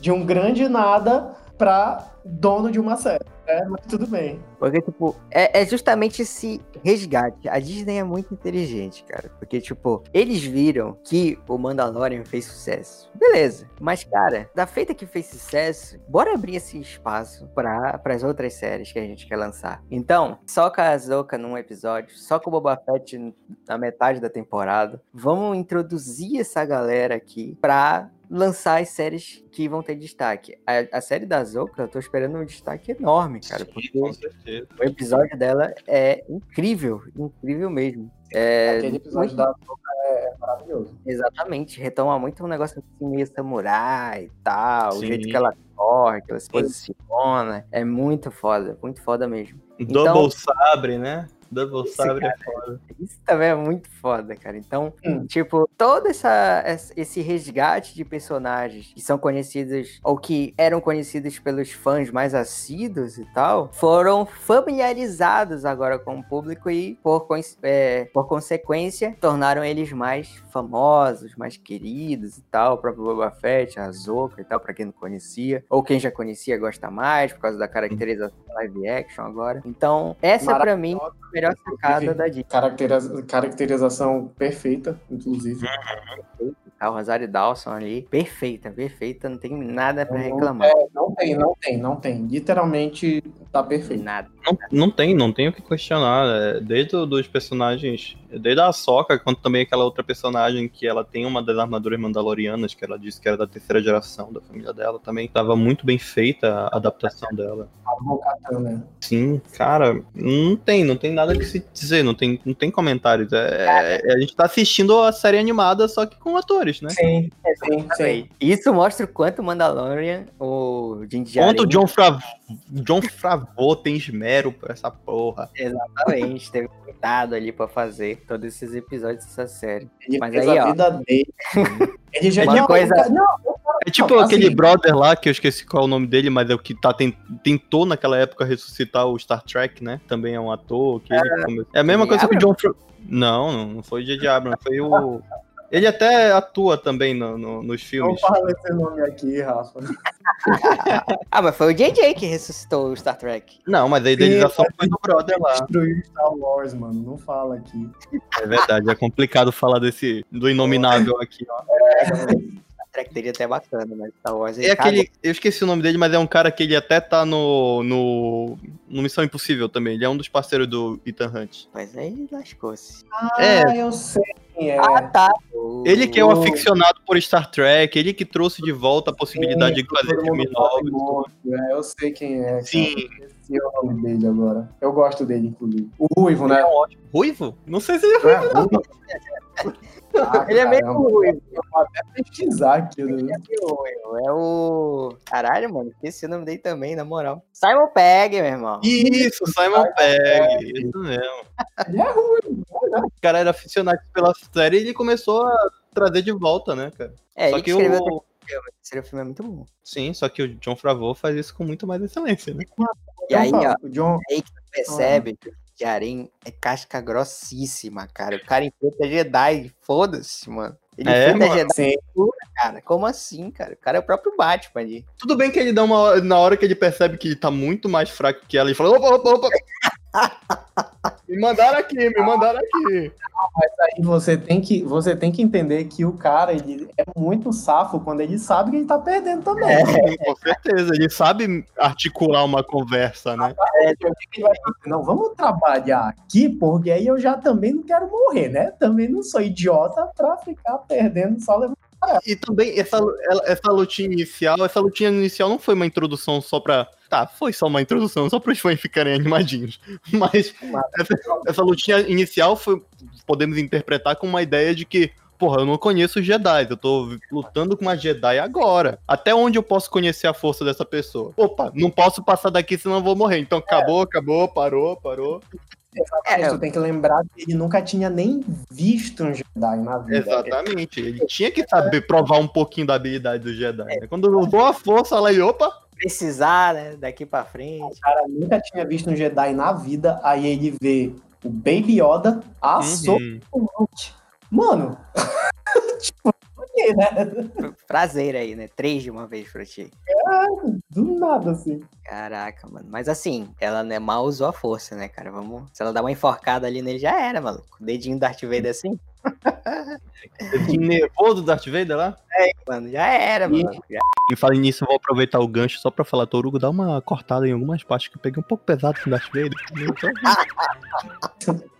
de um grande nada para dono de uma série. É, mas tudo bem. Porque, tipo, é, é, justamente esse resgate. A Disney é muito inteligente, cara. Porque, tipo, eles viram que o Mandalorian fez sucesso. Beleza. Mas, cara, da feita que fez sucesso, bora abrir esse espaço para as outras séries que a gente quer lançar. Então, só com a Azoka num episódio, só com o Boba Fett na metade da temporada. Vamos introduzir essa galera aqui pra lançar as séries que vão ter destaque. A, a série da Zoka, eu tô esperando um destaque enorme, cara. Sim, porque o episódio dela é incrível, incrível mesmo. É, Aquele episódio muito... da Zoka é maravilhoso. Exatamente, retoma muito um negócio assim, meio samurai e tal, Sim. o jeito que ela corre, que ela se posiciona. É muito foda, muito foda mesmo. Double então, sabre, né? Double Sabre é foda. Isso também é muito foda, cara. Então, hum. tipo, todo essa, esse resgate de personagens que são conhecidos, ou que eram conhecidos pelos fãs mais assíduos e tal, foram familiarizados agora com o público e, por, é, por consequência, tornaram eles mais famosos, mais queridos e tal. O próprio Boba Fett, a Zoka e tal, pra quem não conhecia. Ou quem já conhecia gosta mais, por causa da caracterização live action agora. Então, essa para mim melhor sacada da Disney. Caracteriza caracterização perfeita, inclusive. A Rosário Dawson ali, perfeita, perfeita, não tem nada para reclamar. É, não tem, não tem, não tem. Literalmente tá perfeito. Nada. Não, não tem, não tem o que questionar. É, desde os personagens, desde a Soca, quanto também aquela outra personagem que ela tem uma das armaduras mandalorianas, que ela disse que era da terceira geração da família dela, também estava muito bem feita a adaptação dela. Né? Sim, cara, não tem, não tem nada que se dizer, não tem, não tem comentários. É, é, a gente tá assistindo a série animada só que com atores, né? Sim, sim, sim. Isso mostra o quanto Mandalorian, o Jim Quanto o John Favreau, John Favreau tem esmero pra essa porra. Exatamente, teve cuidado ali pra fazer todos esses episódios dessa série. Ele Mas fez aí, a ó, vida dele. *laughs* Ele já Uma não, coisa- não, É tipo Assim- aquele brother lá, que eu esqueci qual é o nome dele, mas é o que tá, ten- tentou naquela época ressuscitar o Star Trek, né? Também é um ator. Que come- é a mesma coisa que o John. Não, não, não foi o J.J. Abrams, foi o... Ele até atua também no, no- nos não filmes. fala esse nome aqui, Rafa. *laughs* Ah, mas foi o JJ que ressuscitou o Star Trek. Não, mas a idealização foi do brother lá. Destruir Star Wars, mano. Não fala aqui. É verdade, é complicado falar desse do inominável aqui, ó. Star Trek teria até bacana, mas Star Wars É aquele. Eu esqueci o nome dele, mas é um cara que ele até tá no. no. no Missão Impossível também. Ele é um dos parceiros do Ethan Hunt. Mas aí lascou-se. Ah, É. eu sei quem é. Ah, tá. Ele que é o Oh. aficionado por Star Trek, ele que trouxe de volta a possibilidade Sim, de fazer filme mundo fala novo. muito, é, eu sei quem é. Sim. Esqueci o nome dele agora. Eu gosto dele, inclusive. O Ruivo, né? Ele é ótimo. Ruivo? Não sei se ele é Não é Ruivo? *laughs* Ah, Ele é meio ruim. Eu vou até pesquisar aqui. Ele Né? é meio ruim. É o. Caralho, mano. Esqueci o nome dele também, na moral. Simon Pegg, meu irmão. Isso, Simon Pegg. Isso mesmo. Ele é ruim. O cara era aficionado pela série e ele começou a trazer de volta, né, cara? É, só ele que o. o filme. É muito bom. Sim, só que o John Favreau faz isso com muito mais excelência, né? E aí, ó, O John, aí que tu percebe que o Jaren é casca grossíssima, cara. O cara enfrenta Jedi, foda-se, mano. Ele É, enfrenta mano. Jedi, cara. Como assim, cara? O cara é o próprio Batman ali. Tudo bem que ele dá uma hora, na hora que ele percebe que tá muito mais fraco que ela, ele fala, opa, opa, opa. *laughs* Me mandaram aqui, me mandaram aqui. Mas aí você tem que, você tem que entender que o cara ele é muito safo quando ele sabe que ele tá perdendo também. Sim, com certeza. Ele sabe articular uma conversa, né? É, o que que ele vai fazer? Não, vamos trabalhar aqui, porque aí eu já também não quero morrer, né? Também não sou idiota pra ficar perdendo só levando. E também essa, essa lutinha inicial, essa lutinha inicial não foi uma introdução só pra. Tá, foi só uma introdução, só para os fãs ficarem animadinhos. *laughs* Mas essa, essa lutinha inicial foi. Podemos interpretar como uma ideia de que. Porra, eu não conheço Jedi, eu tô lutando com uma Jedi agora. Até onde eu posso conhecer a força dessa pessoa? Opa, não posso passar daqui senão eu vou morrer. Então acabou, acabou, parou, parou. Exatamente, É. tu tem que lembrar que ele nunca tinha nem visto um Jedi na vida. Exatamente. Ele tinha que saber provar um pouquinho da habilidade do Jedi. né? Quando usou a força lá e opa, Precisar, né? Daqui pra frente. O cara nunca tinha visto um Jedi na vida, aí ele vê o Baby Yoda, a Uhum. o Luke. Mano, *laughs* tipo, né? Prazer aí, né? Três de uma vez pra ti. Do nada, assim. Caraca, mano. Mas assim, ela né, mal usou a força, né, cara? Vamos. Se ela dar uma enforcada ali nele, já era, maluco. O dedinho do Darth Vader assim, *laughs* Que nervoso do Darth Vader lá. mano, já era, E- mano. Já- E falando nisso, eu vou aproveitar o gancho só pra falar, Torugo, dá uma cortada em algumas partes que eu peguei um pouco pesado com o Darth Vader. *laughs*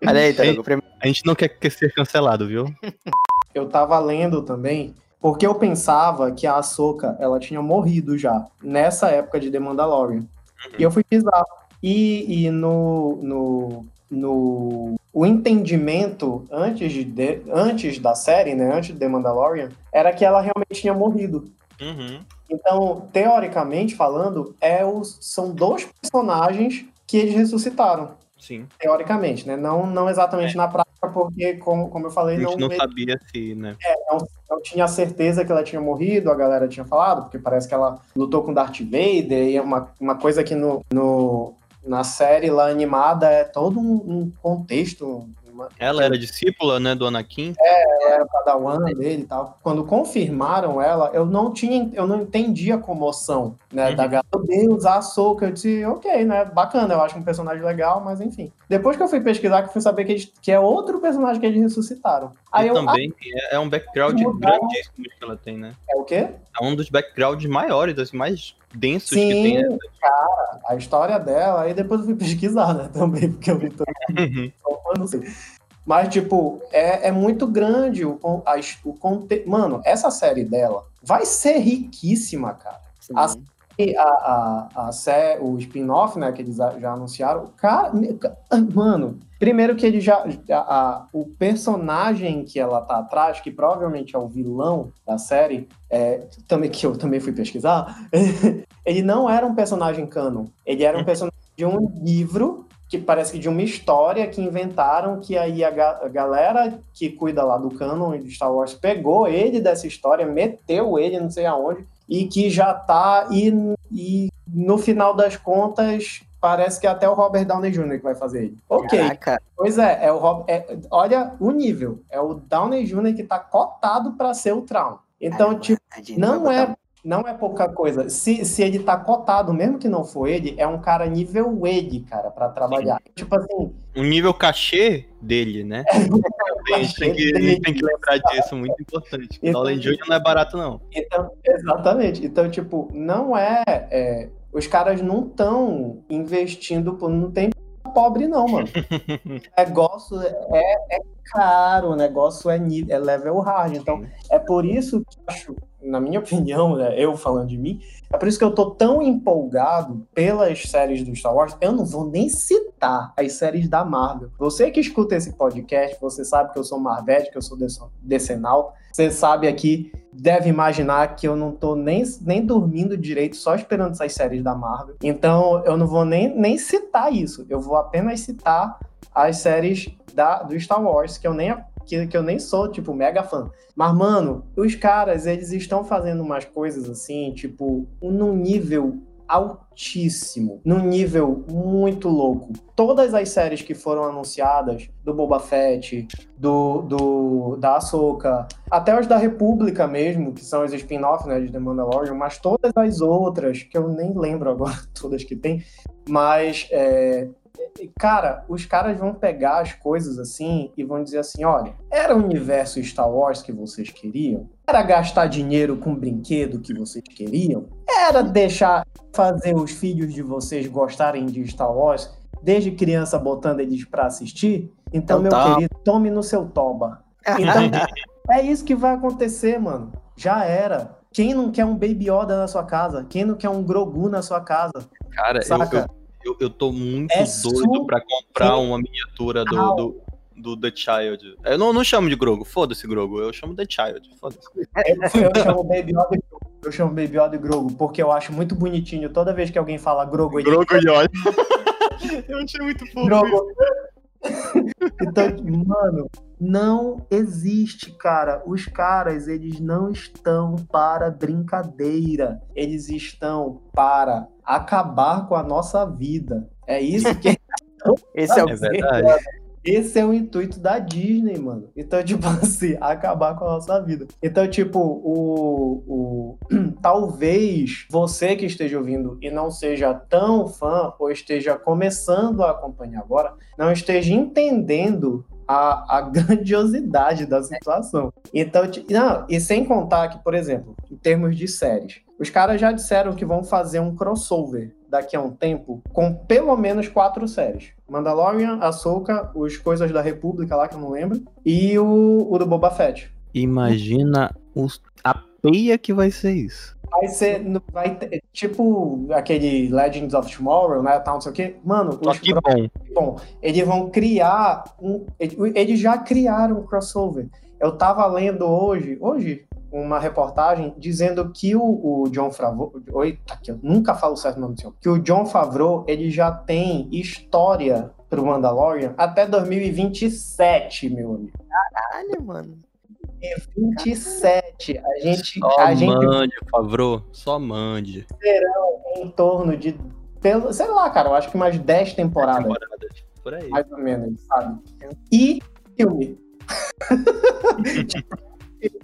Então, Olha aí, Tarugo. Primeiro... A gente não quer que ser cancelado, viu? *laughs* Eu tava lendo também, porque eu pensava que a Ahsoka, ela tinha morrido já, nessa época de The Mandalorian. E eu fui pisar. E, e no, no, no o entendimento antes, de, de- antes da série, né, antes de The Mandalorian, era que ela realmente tinha morrido. Uhum. Então, teoricamente falando, é os, são dois personagens que eles ressuscitaram. Sim. Teoricamente, né? Não, não exatamente na prática, porque, como, como eu A falei, gente não, não sabia se, né? não tinha certeza que ela tinha morrido, a galera tinha falado, porque parece que ela lutou com Darth Vader, e é uma, uma coisa que no, no, na série lá animada é todo um, um contexto. Ela era discípula, né, do Anakin. ela era padawan dele e tal. Quando confirmaram ela, eu não tinha, eu não entendi a comoção, né, Uhum. da galera. Meu Deus, a Ahsoka, eu disse, ok, né, bacana, eu acho um personagem legal, mas enfim. Depois que eu fui pesquisar, que eu fui saber que, eles- que é outro personagem que eles ressuscitaram. Aí e eu, também é, é um background grandíssimo que ela tem, né? ah, é o quê? É um dos backgrounds maiores, assim, mais densos que Sim, tem. né? cara, a história dela, aí depois eu fui *laughs* pesquisar, né, também, porque eu vi todo Uhum. eu não sei. Mas, tipo, é, é muito grande o, a o conteúdo. Mano, essa série dela vai ser riquíssima, cara. Sim. E a, a, a sé- o spin-off, né, que eles já anunciaram, cara, mano, primeiro que ele já, a- a- o personagem que ela tá atrás, que provavelmente é o vilão da série, é, também que eu também fui pesquisar, *laughs* ele não era um personagem canon, ele era um *laughs* personagem de um livro que parece que de uma história que inventaram que aí a, ga- a galera que cuida lá do canon de Star Wars pegou ele dessa história, meteu ele não sei aonde e que já tá e, e no final das contas parece que até o Robert Downey Jr. que vai fazer ele. Ok, Caraca, pois é, é o Rob, é- olha o nível, é o Downey Jr. que tá cotado para ser o Traum. Então, tipo, não é, não é pouca coisa. Se, se ele tá cotado, mesmo que não for ele, é um cara nível ele, cara, pra trabalhar. Tipo assim, O nível cachê dele, né? *laughs* Também a gente tem que, gente tem que lembrar disso, muito importante. O Então, Dolan Jr. não é barato, não. então, exatamente. Então, tipo, não é, é, os caras não estão investindo, não tem pobre não, mano. *laughs* o negócio é, é caro, o negócio é, é level hard. Então, é por isso que eu acho, na minha *laughs* opinião, né, eu falando de mim, é por isso que eu tô tão empolgado pelas séries do Star Wars. Eu não vou nem citar as séries da Marvel. Você que escuta esse podcast, você sabe que eu sou Marvete, que eu sou decenal. Você sabe aqui, deve imaginar que eu não tô nem, nem dormindo direito, só esperando essas séries da Marvel. Então, eu não vou nem, nem citar isso. Eu vou apenas citar as séries da, do Star Wars, que eu nem que, que eu nem sou, tipo, mega fã. Mas, mano, os caras, eles estão fazendo umas coisas assim, tipo, num nível altíssimo, num nível muito louco. Todas as séries que foram anunciadas, do Boba Fett, do, do da Ahsoka, até os da República mesmo, que são os spin-off, né, de The Mandalorian, mas todas as outras, que eu nem lembro agora *laughs* todas que tem, mas é, cara, os caras vão pegar as coisas assim e vão dizer assim: olha, era o universo Star Wars que vocês queriam? Era gastar dinheiro com brinquedo que vocês queriam? Era deixar fazer os filhos de vocês gostarem de Star Wars desde criança botando eles pra assistir? Então, meu querido, tome no seu toba. Então, *laughs* é isso que vai acontecer, mano. Já era. Quem não quer um Baby Yoda na sua casa? Quem não quer um Grogu na sua casa? Cara, Saca? eu, eu, eu tô muito É doido pra comprar uma miniatura do, do, do The Child. Eu não, não chamo de Grogu, foda-se Grogu, eu chamo The Child, foda-se. Eu chamo Baby Yoda e Grogu. Eu chamo Baby Yoda e Grogu, porque eu acho muito bonitinho toda vez que alguém fala Grogu. ele- Grogu e olha. *laughs* eu achei muito fofo. Grogu. *laughs* então, mano, não existe, cara. Os caras, eles não estão para brincadeira. Eles estão para acabar com a nossa vida. É isso que *laughs* Esse é o É verdade. Esse é o intuito da Disney, mano. Então, tipo *laughs* assim, acabar com a nossa vida. Então, tipo, o, o *clears throat* talvez você que esteja ouvindo e não seja tão fã ou esteja começando a acompanhar agora, não esteja entendendo a, a grandiosidade da situação. Então, não, e sem contar que, por exemplo, em termos de séries, os caras já disseram que vão fazer um crossover daqui a um tempo com pelo menos quatro séries. Mandalorian, Ahsoka, os Coisas da República lá, que eu não lembro, e o, o do Boba Fett. Imagina os, a peia que vai ser isso. Vai ser, vai ter, tipo aquele Legends of Tomorrow, né, tal, não sei o quê. Mano, Só os que bom. Bom, eles vão criar um. Eles já criaram um crossover. Eu tava lendo hoje, hoje, uma reportagem dizendo que o, o John Favreau. Eita, que eu nunca falo certo o nome do senhor. Que o John Favreau ele já tem história pro Mandalorian até 2027, meu amigo. Caralho, mano. 27. A gente. Só a gente mande, Favreau. Só mande. em torno de. Pelo, sei lá, cara, eu acho que mais 10 temporadas. Temporadas. Por aí. mais ou menos, sabe? E filme. *laughs*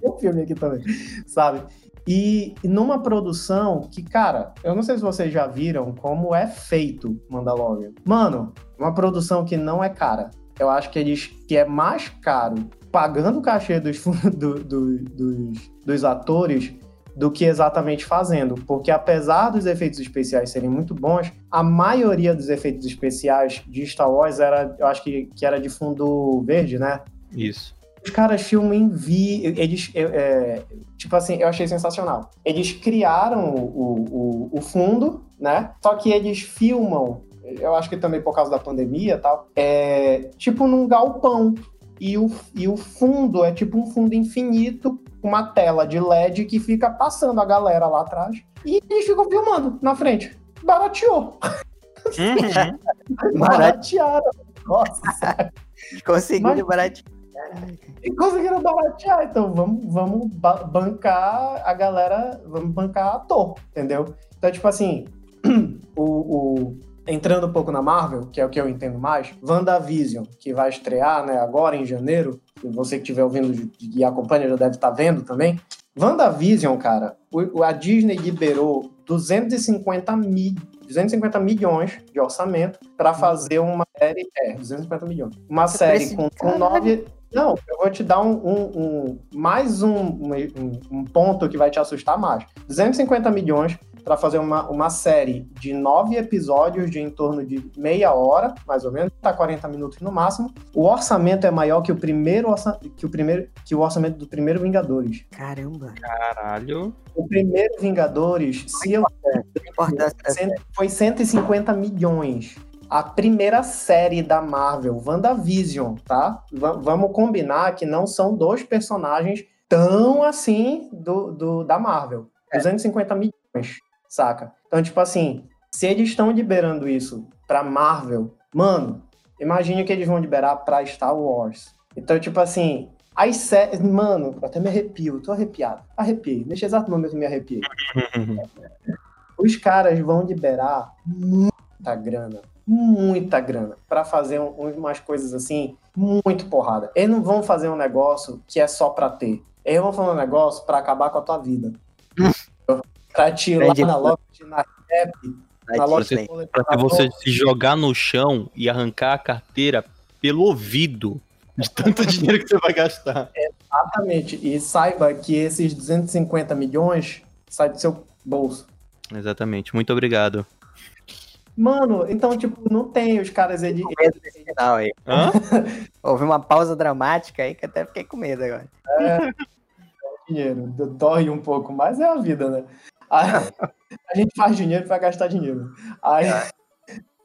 Um filme aqui também, sabe? E numa produção que, cara, eu não sei se vocês já viram como é feito Mandalorian. Mano, uma produção que não é cara. Eu acho que eles que é mais caro pagando o cachê dos, *laughs* do- do- dos, dos atores do que exatamente fazendo. Porque apesar dos efeitos especiais serem muito bons, a maioria dos efeitos especiais de Star Wars era, eu acho que, que era de fundo verde, né? Isso. Os caras filmam em vi, eles, é, é, tipo assim, eu achei sensacional. Eles criaram o, o, o fundo, né? Só que eles filmam, eu acho que também por causa da pandemia e tal, é, tipo num galpão. E o, e o fundo é tipo um fundo infinito, com uma tela de LED que fica passando a galera lá atrás. E eles ficam filmando na frente. Barateou. Uhum. *laughs* Baratearam. Nossa, *laughs* Conseguiu Mas- baratinho. E conseguiram baratear, então vamos, vamos ba- bancar a galera, vamos bancar ator, entendeu? Então, tipo assim, *clears throat* o, o- entrando um pouco na Marvel, que é o que eu entendo mais, WandaVision, que vai estrear né, agora em janeiro, e você que estiver ouvindo e acompanha já deve estar vendo também. WandaVision, cara, a Disney liberou 250, mi, 250 milhões de orçamento para fazer uma série. É, 250 milhões. Uma série preço com, com nove. Não, eu vou te dar um, um- um- mais um, um- um ponto que vai te assustar mais. 250 milhões para fazer uma, uma série de nove episódios de em torno de meia hora, mais ou menos, tá 40 minutos no máximo. O orçamento é maior que o primeiro, que o primeiro que o orçamento do primeiro Vingadores. Caramba. Caralho. O primeiro Vingadores, se eu foi 150 milhões. A primeira série da Marvel, WandaVision, tá? Va- vamos combinar que não são dois personagens tão assim do, do- da Marvel. 250 milhões, saca? Então, tipo assim, se eles estão liberando isso pra Marvel, mano, imagine que eles vão liberar pra Star Wars. Então, tipo assim, as séries. Mano, eu até me arrepio, tô arrepiado. Arrepiei. Neste exato momento eu me arrepiei *laughs* os caras vão liberar muita grana, muita grana, pra fazer um- umas coisas assim, muito porrada. Eles não vão fazer um negócio que é só pra ter. Eles vão fazer um negócio pra acabar com a tua vida. *laughs* pra te ir lá Entendi. na loja, na Da Na loja Disney. de Pra que você se jogar no chão e arrancar a carteira pelo ouvido de tanto *laughs* dinheiro que você vai gastar. Exatamente. E saiba que esses 250 milhões saem do seu bolso. Exatamente. Muito obrigado. Mano, então, tipo, não tem os caras aí de. Com medo desse final aí. Hã? *laughs* Houve uma pausa dramática aí que até fiquei com medo agora. *laughs* dinheiro. Dói um pouco, mas é a vida, né? A, gente faz dinheiro pra gastar dinheiro. Aí,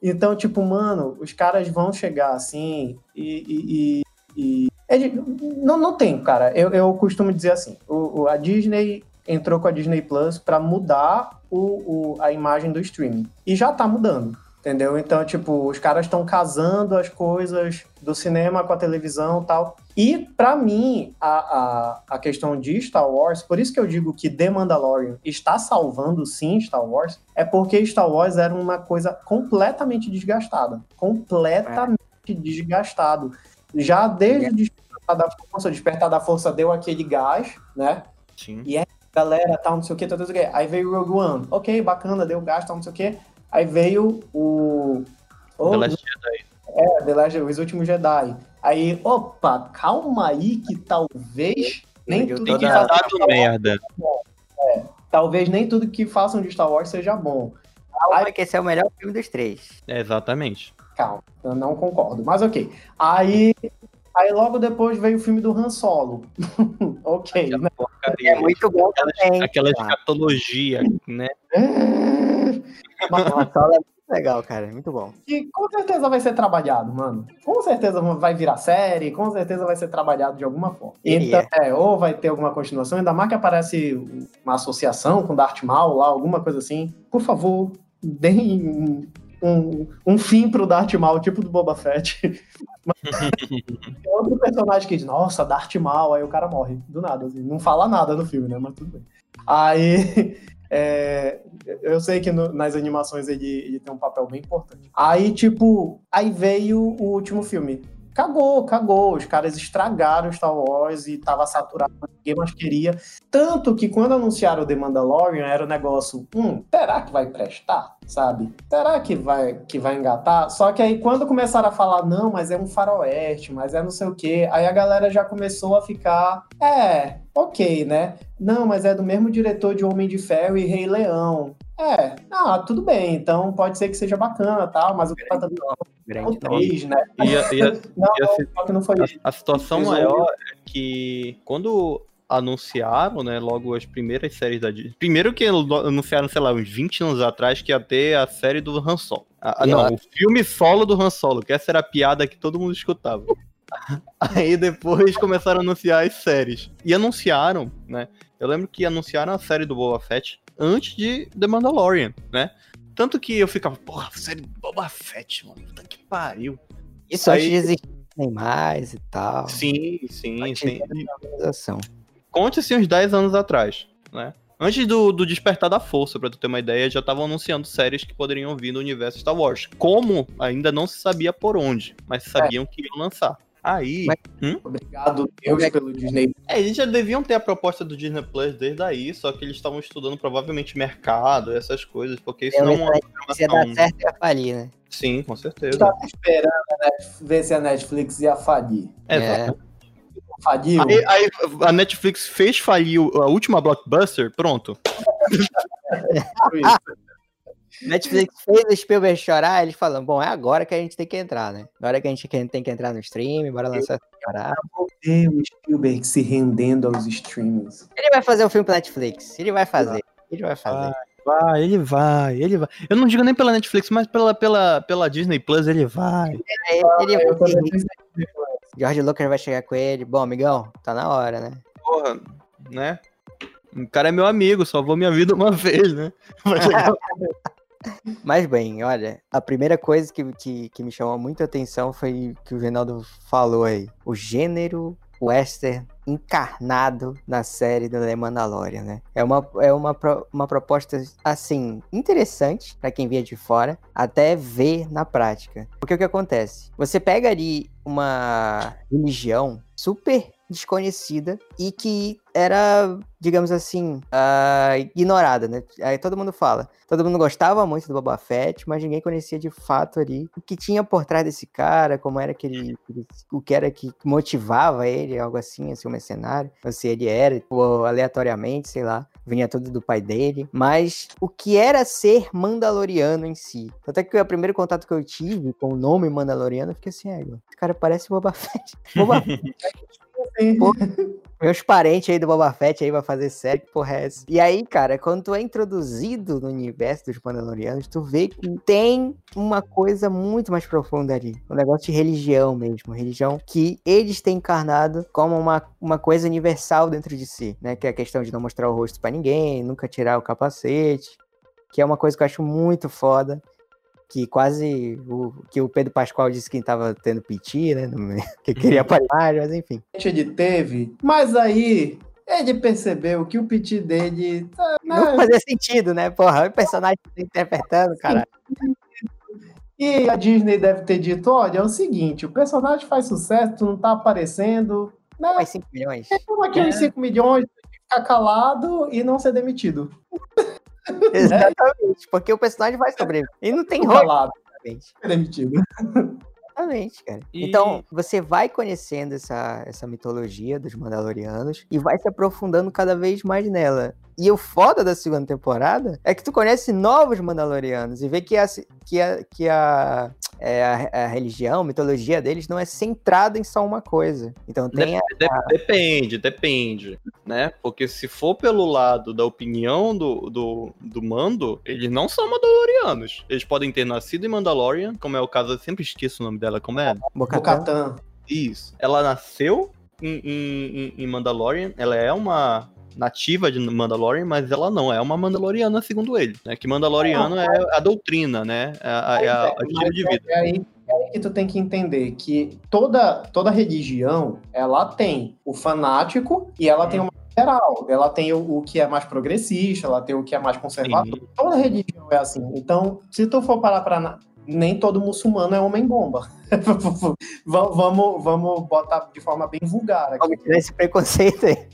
então, tipo, mano, os caras vão chegar assim e. e- e- e- é de- não, não tem, cara. Eu, eu costumo dizer assim: o, o- a Disney entrou com a Disney Plus pra mudar o, o- a imagem do streaming. E já tá mudando. Entendeu? Então, tipo, os caras estão casando as coisas do cinema com a televisão e tal. E, pra mim, a, a, a questão de Star Wars, por isso que eu digo que The Mandalorian está salvando, sim, Star Wars, é porque Star Wars era uma coisa completamente desgastada. Completamente desgastado. Já desde o Despertar da Força, Despertar da Força deu aquele gás, né? Sim. galera, tal, não sei o que, tal, não sei o que. Aí veio o Rogue One. Ok, bacana, deu gasto, tal, não sei o que. Aí veio o. o The Last Jedi. é, The Last, Os Últimos Jedi. Aí, opa, calma aí que talvez nem Eu tudo que façam, Dado merda. talvez nem tudo que façam de Star Wars seja bom. Calma que esse é o melhor filme dos três. É, exatamente. Calma, eu não concordo, mas ok. Aí, aí logo depois veio o filme do Han Solo. *laughs* ok, né? É muito bom também. Aquela escatologia, né? Mas é muito legal, cara. é Muito bom. que com certeza vai ser trabalhado, mano. Com certeza vai virar série, com certeza vai ser trabalhado de alguma forma. Então, é, ou vai ter alguma continuação, ainda mais que aparece uma associação com Darth Maul lá, alguma coisa assim. Por favor, deem um, um, fim pro Darth Maul, tipo do Boba Fett. *laughs* Tem outro personagem que diz, nossa, Darth Maul, aí o cara morre, do nada, assim. Não fala nada no filme, né? Mas tudo bem. Aí, *laughs* é, eu sei que no- nas animações ele, ele tem um papel bem importante. Aí, tipo, aí veio o último filme. Cagou, cagou. Os caras estragaram Star Wars e tava saturado, ninguém mais queria. Tanto que quando anunciaram o The Mandalorian, era o negócio, hum, será que vai prestar? Sabe? Será que vai, que vai engatar? Só que aí quando começaram a falar, não, mas é um faroeste, mas é não sei o quê, aí a galera já começou a ficar, é, ok, né? Não, mas é do mesmo diretor de Homem de Ferro e Rei Leão. É, ah, tudo bem, então pode ser que seja bacana tal, mas o cara também é o Grande nome. 3, né? E a, e a- Não, *laughs* e a que não foi isso. a- a situação maior é que quando anunciaram, né, logo as primeiras séries da Disney. Primeiro que anunciaram, sei lá, uns 20 anos atrás que ia ter a série do Han Solo. Ah, não, o filme solo do Han Solo, que essa era a piada que todo mundo escutava. *laughs* Aí depois começaram a anunciar as séries. E anunciaram, né? Eu lembro que anunciaram a série do Boba Fett antes de The Mandalorian, né? Tanto que eu ficava, porra, série Boba Fett, mano, puta que pariu. Isso Aí- antes de existir mais e tal. Sim, sim, Antes sim. organização. Conte-se uns 10 anos atrás, né? Antes do, do Despertar da Força, pra tu ter uma ideia, já estavam anunciando séries que poderiam vir do universo Star Wars. Como ainda não se sabia por onde, mas sabiam que iam lançar. Aí. Mas- Obrigado, Deus, pelo Disney. É, eles já deviam ter a proposta do Disney Plus desde aí, só que eles estavam estudando provavelmente mercado, essas coisas, porque isso Eu não é uma Se dar certo, ia falir, né? Sim, com certeza. Estava esperando Netflix, ver se a Netflix ia falir. Exato. Faliu. Aí, aí a Netflix fez falir a última blockbuster, pronto. *laughs* Netflix fez o Spielberg chorar, eles falam, bom, é agora que a gente tem que entrar, né? Na hora que a gente tem que entrar no stream, bora lançar chorar. Ver o Spielberg se rendendo aos streamings. Ele vai fazer um filme pra Netflix, ele vai fazer, ele vai fazer. Vai, ele vai, ele vai. Eu não digo nem pela Netflix, mas pela, pela, pela Disney Plus, ele vai. Ele, ele Eu vai George Lucas vai chegar com ele, bom, amigão, tá na hora, né? Porra, né? O cara é meu amigo, salvou minha vida uma *laughs* vez, né? Vai chegar- *laughs* Mas bem, olha, a primeira coisa que, que, que me chamou muita atenção foi que o Reinaldo falou aí. O gênero western encarnado na série do The Mandalorian, né? É uma, é uma, uma proposta, assim, interessante pra quem via de fora, até ver na prática. Porque o que acontece? Você pega ali uma religião super desconhecida e que era, digamos assim, ah, ignorada, né? Aí todo mundo fala. Todo mundo gostava muito do Boba Fett, mas ninguém conhecia de fato ali o que tinha por trás desse cara, como era que ele. o que era que motivava ele, algo assim, assim, um mercenário. Ou se ele era, aleatoriamente, sei lá. Vinha tudo do pai dele. Mas o que era ser Mandaloriano em si. Até que o primeiro contato que eu tive com o nome Mandaloriano, eu fiquei assim, é, cara parece o Boba Fett. *laughs* Boba Fett. Pô, meus parentes aí do Boba Fett aí vai fazer série, que porra é essa? E aí, cara, quando tu é introduzido no universo dos Mandalorianos, tu vê que tem uma coisa muito mais profunda ali. Um negócio de religião mesmo. Religião que eles têm encarnado como uma, uma coisa universal dentro de si, né? Que é a questão de não mostrar o rosto para ninguém, nunca tirar o capacete. Que é uma coisa que eu acho muito foda que quase o, que o Pedro Pascoal disse que estava tendo piti, né? *laughs* Que queria aparelhar, mas enfim. Ele teve, mas aí ele percebeu que o piti dele. Tá, né? Não fazia sentido, né? Porra, o personagem interpretando, cara. E a Disney deve ter dito: olha, é o seguinte, o personagem faz sucesso, não tá aparecendo. Né? Mais 5 milhões. Aqui é. uns 5 milhões, ficar calado e não ser demitido. *laughs* *laughs* Exatamente, porque o personagem vai sobreviver. E não tem rolo. É demitido. Exatamente, cara. E... Então, você vai conhecendo essa, essa mitologia dos Mandalorianos e vai se aprofundando cada vez mais nela. E o foda da segunda temporada é que tu conhece novos Mandalorianos e vê que a, que a, que a, é, a, a religião, a mitologia deles não é centrada em só uma coisa. Então tem Dep a... Depende, depende, né? Porque se for pelo lado da opinião do, do, do Mando, eles não são Mandalorianos. Eles podem ter nascido em Mandalorian, como é o caso, eu sempre esqueço o nome dela, como é? Bocatan. Isso. Ela nasceu em, em, em Mandalorian, ela é uma nativa de Mandalorian, mas ela não é uma Mandaloriana, segundo ele. Né? Que Mandaloriano é, é a doutrina, né? É, a, é a, a estilo de vida. É aí, é aí que tu tem que entender que toda, toda religião, ela tem o fanático e ela hum. tem uma geral. Ela tem o, o, que é mais progressista, ela tem o que é mais conservador. Sim. Toda religião é assim. Então, se tu for parar para nem todo muçulmano é homem-bomba. *laughs* vamos, vamos botar de forma bem vulgar aqui. Vamos tirar esse preconceito aí.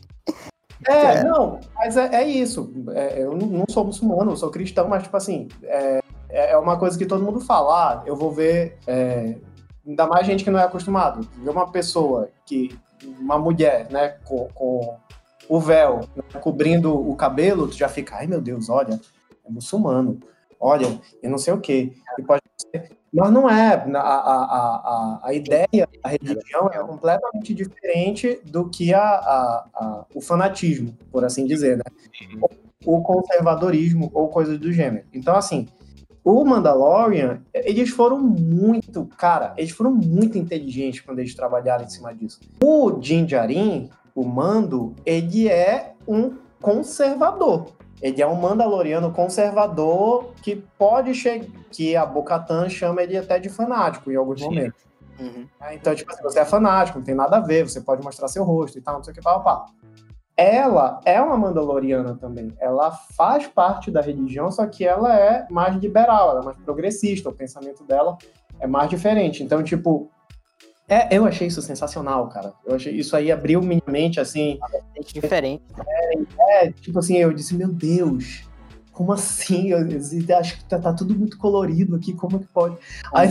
É, é, não, mas é, é isso. É, eu não sou muçulmano, eu sou cristão, mas, tipo assim, é, é uma coisa que todo mundo fala. Ah, eu vou ver. É, ainda mais gente que não é acostumado. Ver uma pessoa que. Uma mulher, né, com, com o véu né, cobrindo o cabelo, tu já fica, ai meu Deus, olha, é muçulmano. Olha, eu não sei o quê. E pode ser mas não é. A, a, a, a ideia da religião é completamente diferente do que a, a, a o fanatismo, por assim dizer, né? O conservadorismo ou coisas do gênero. Então, assim, o Mandalorian, eles foram muito, cara, eles foram muito inteligentes quando eles trabalharam em cima disso. O Din Djarin, o Mando, ele é um conservador. Ele é um Mandaloriano conservador que pode chegar. que a Bocatan chama ele até de fanático em alguns Sim. momentos. Uhum. É, então, tipo assim, você é fanático, não tem nada a ver, você pode mostrar seu rosto e tal, não sei o que, pá, pá. Ela é uma Mandaloriana também. Ela faz parte da religião, só que ela é mais liberal, ela é mais progressista, o pensamento dela é mais diferente. Então, tipo, é, eu achei isso sensacional, cara. Eu achei isso aí abriu minha mente, assim. É diferente. É, é, tipo assim, eu disse, meu Deus, como assim? Eu, eu acho que tá, tá, tudo muito colorido aqui, como que pode? Aí...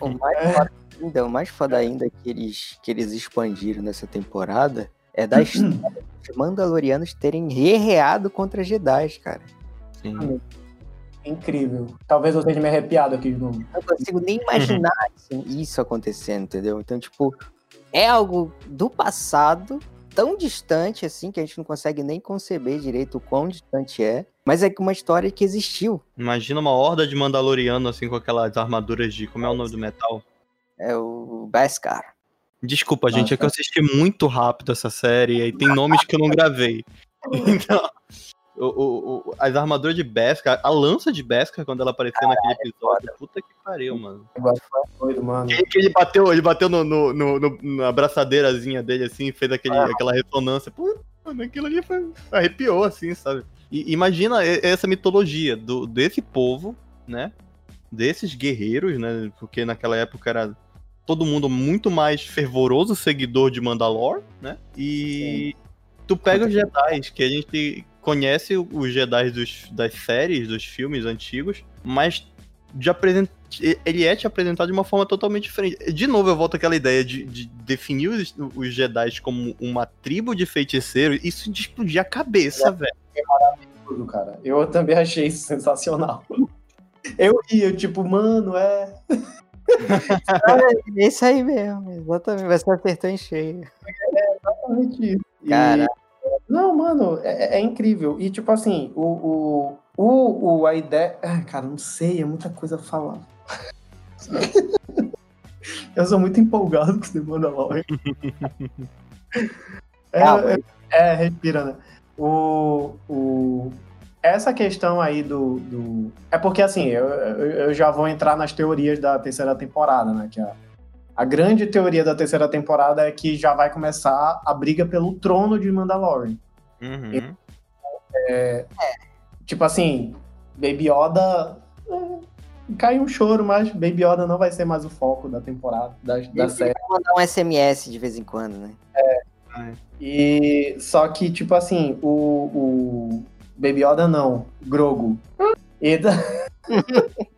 O mais é. foda ainda, o mais foda ainda que eles, que eles expandiram nessa temporada é da história dos Mandalorianos terem guerreado contra Jedi, cara. Sim incrível. Talvez eu esteja me arrepiado aqui de novo. Não consigo nem imaginar assim, isso acontecendo, entendeu? Então, tipo, é algo do passado, tão distante assim, que a gente não consegue nem conceber direito o quão distante é. Mas é uma história que existiu. Imagina uma horda de Mandaloriano, assim, com aquelas armaduras de. Como é o nome do metal? É o Beskar. Desculpa, gente, Nossa. é que eu assisti muito rápido essa série e tem nomes que eu não gravei. *laughs* Então, o, o, as armaduras de Beskar, a lança de Beskar, quando ela apareceu ah, naquele episódio, puta que pariu, mano. Doido, mano. Que, que ele bateu, ele bateu no, no, no, no, na braçadeirazinha dele, assim, fez aquele, ah. aquela ressonância. Puta, mano, aquilo ali foi, arrepiou, assim, sabe? E imagina essa mitologia do, desse povo, né? Desses guerreiros, né? Porque naquela época era todo mundo muito mais fervoroso seguidor de Mandalore, né? E tu pega os Jedi, que a gente conhece os Jedi dos, das séries, dos filmes antigos, mas de apresent... ele é te apresentado de uma forma totalmente diferente. De novo, eu volto àquela ideia de, de definir os, os Jedi como uma tribo de feiticeiros, isso de explodir a cabeça, velho. Tudo, cara. Eu também achei isso sensacional. Eu ia, tipo, mano, *laughs* é. É isso aí mesmo, exatamente. Você acertou em cheio. Exatamente isso. E- Cara. Não, mano, é, é incrível. E, tipo assim, o, o, o, o- a ideia. Ai, cara, não sei, é muita coisa a falar. *laughs* Eu sou muito empolgado com The Mandalorian. *laughs* É, é, é, respira, né? O, o, essa questão aí do, do. É porque, assim, eu, eu eu já vou entrar nas teorias da terceira temporada, né? Que a, a grande teoria da terceira temporada é que já vai começar a briga pelo trono de Mandalorian. Uhum. Tipo assim, Baby Yoda. é, cai um choro, mas Baby Yoda não vai ser mais o foco da temporada, da, da Ele série. vai mandar um SMS de vez em quando, né? E só que, tipo assim, o, o Baby Yoda não, Grogu. E, da- *laughs*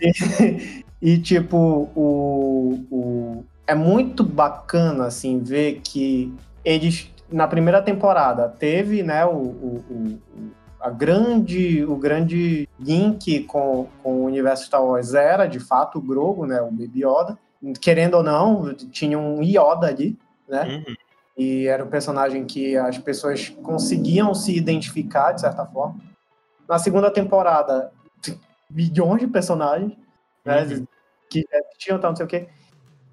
*laughs* e, tipo, o, o, é muito bacana, assim, ver que eles, na primeira temporada, teve, né, o, o, o- o- a grande, o grande link com, com o universo Star Wars era, de fato, o Grogu, né, o Baby Yoda. Querendo ou não, tinha um Yoda ali, né? Uhum. E era um personagem que as pessoas conseguiam se identificar, de certa forma. Na segunda temporada, milhões de personagens, né? Uhum. Que repetiam, tal, não sei o quê.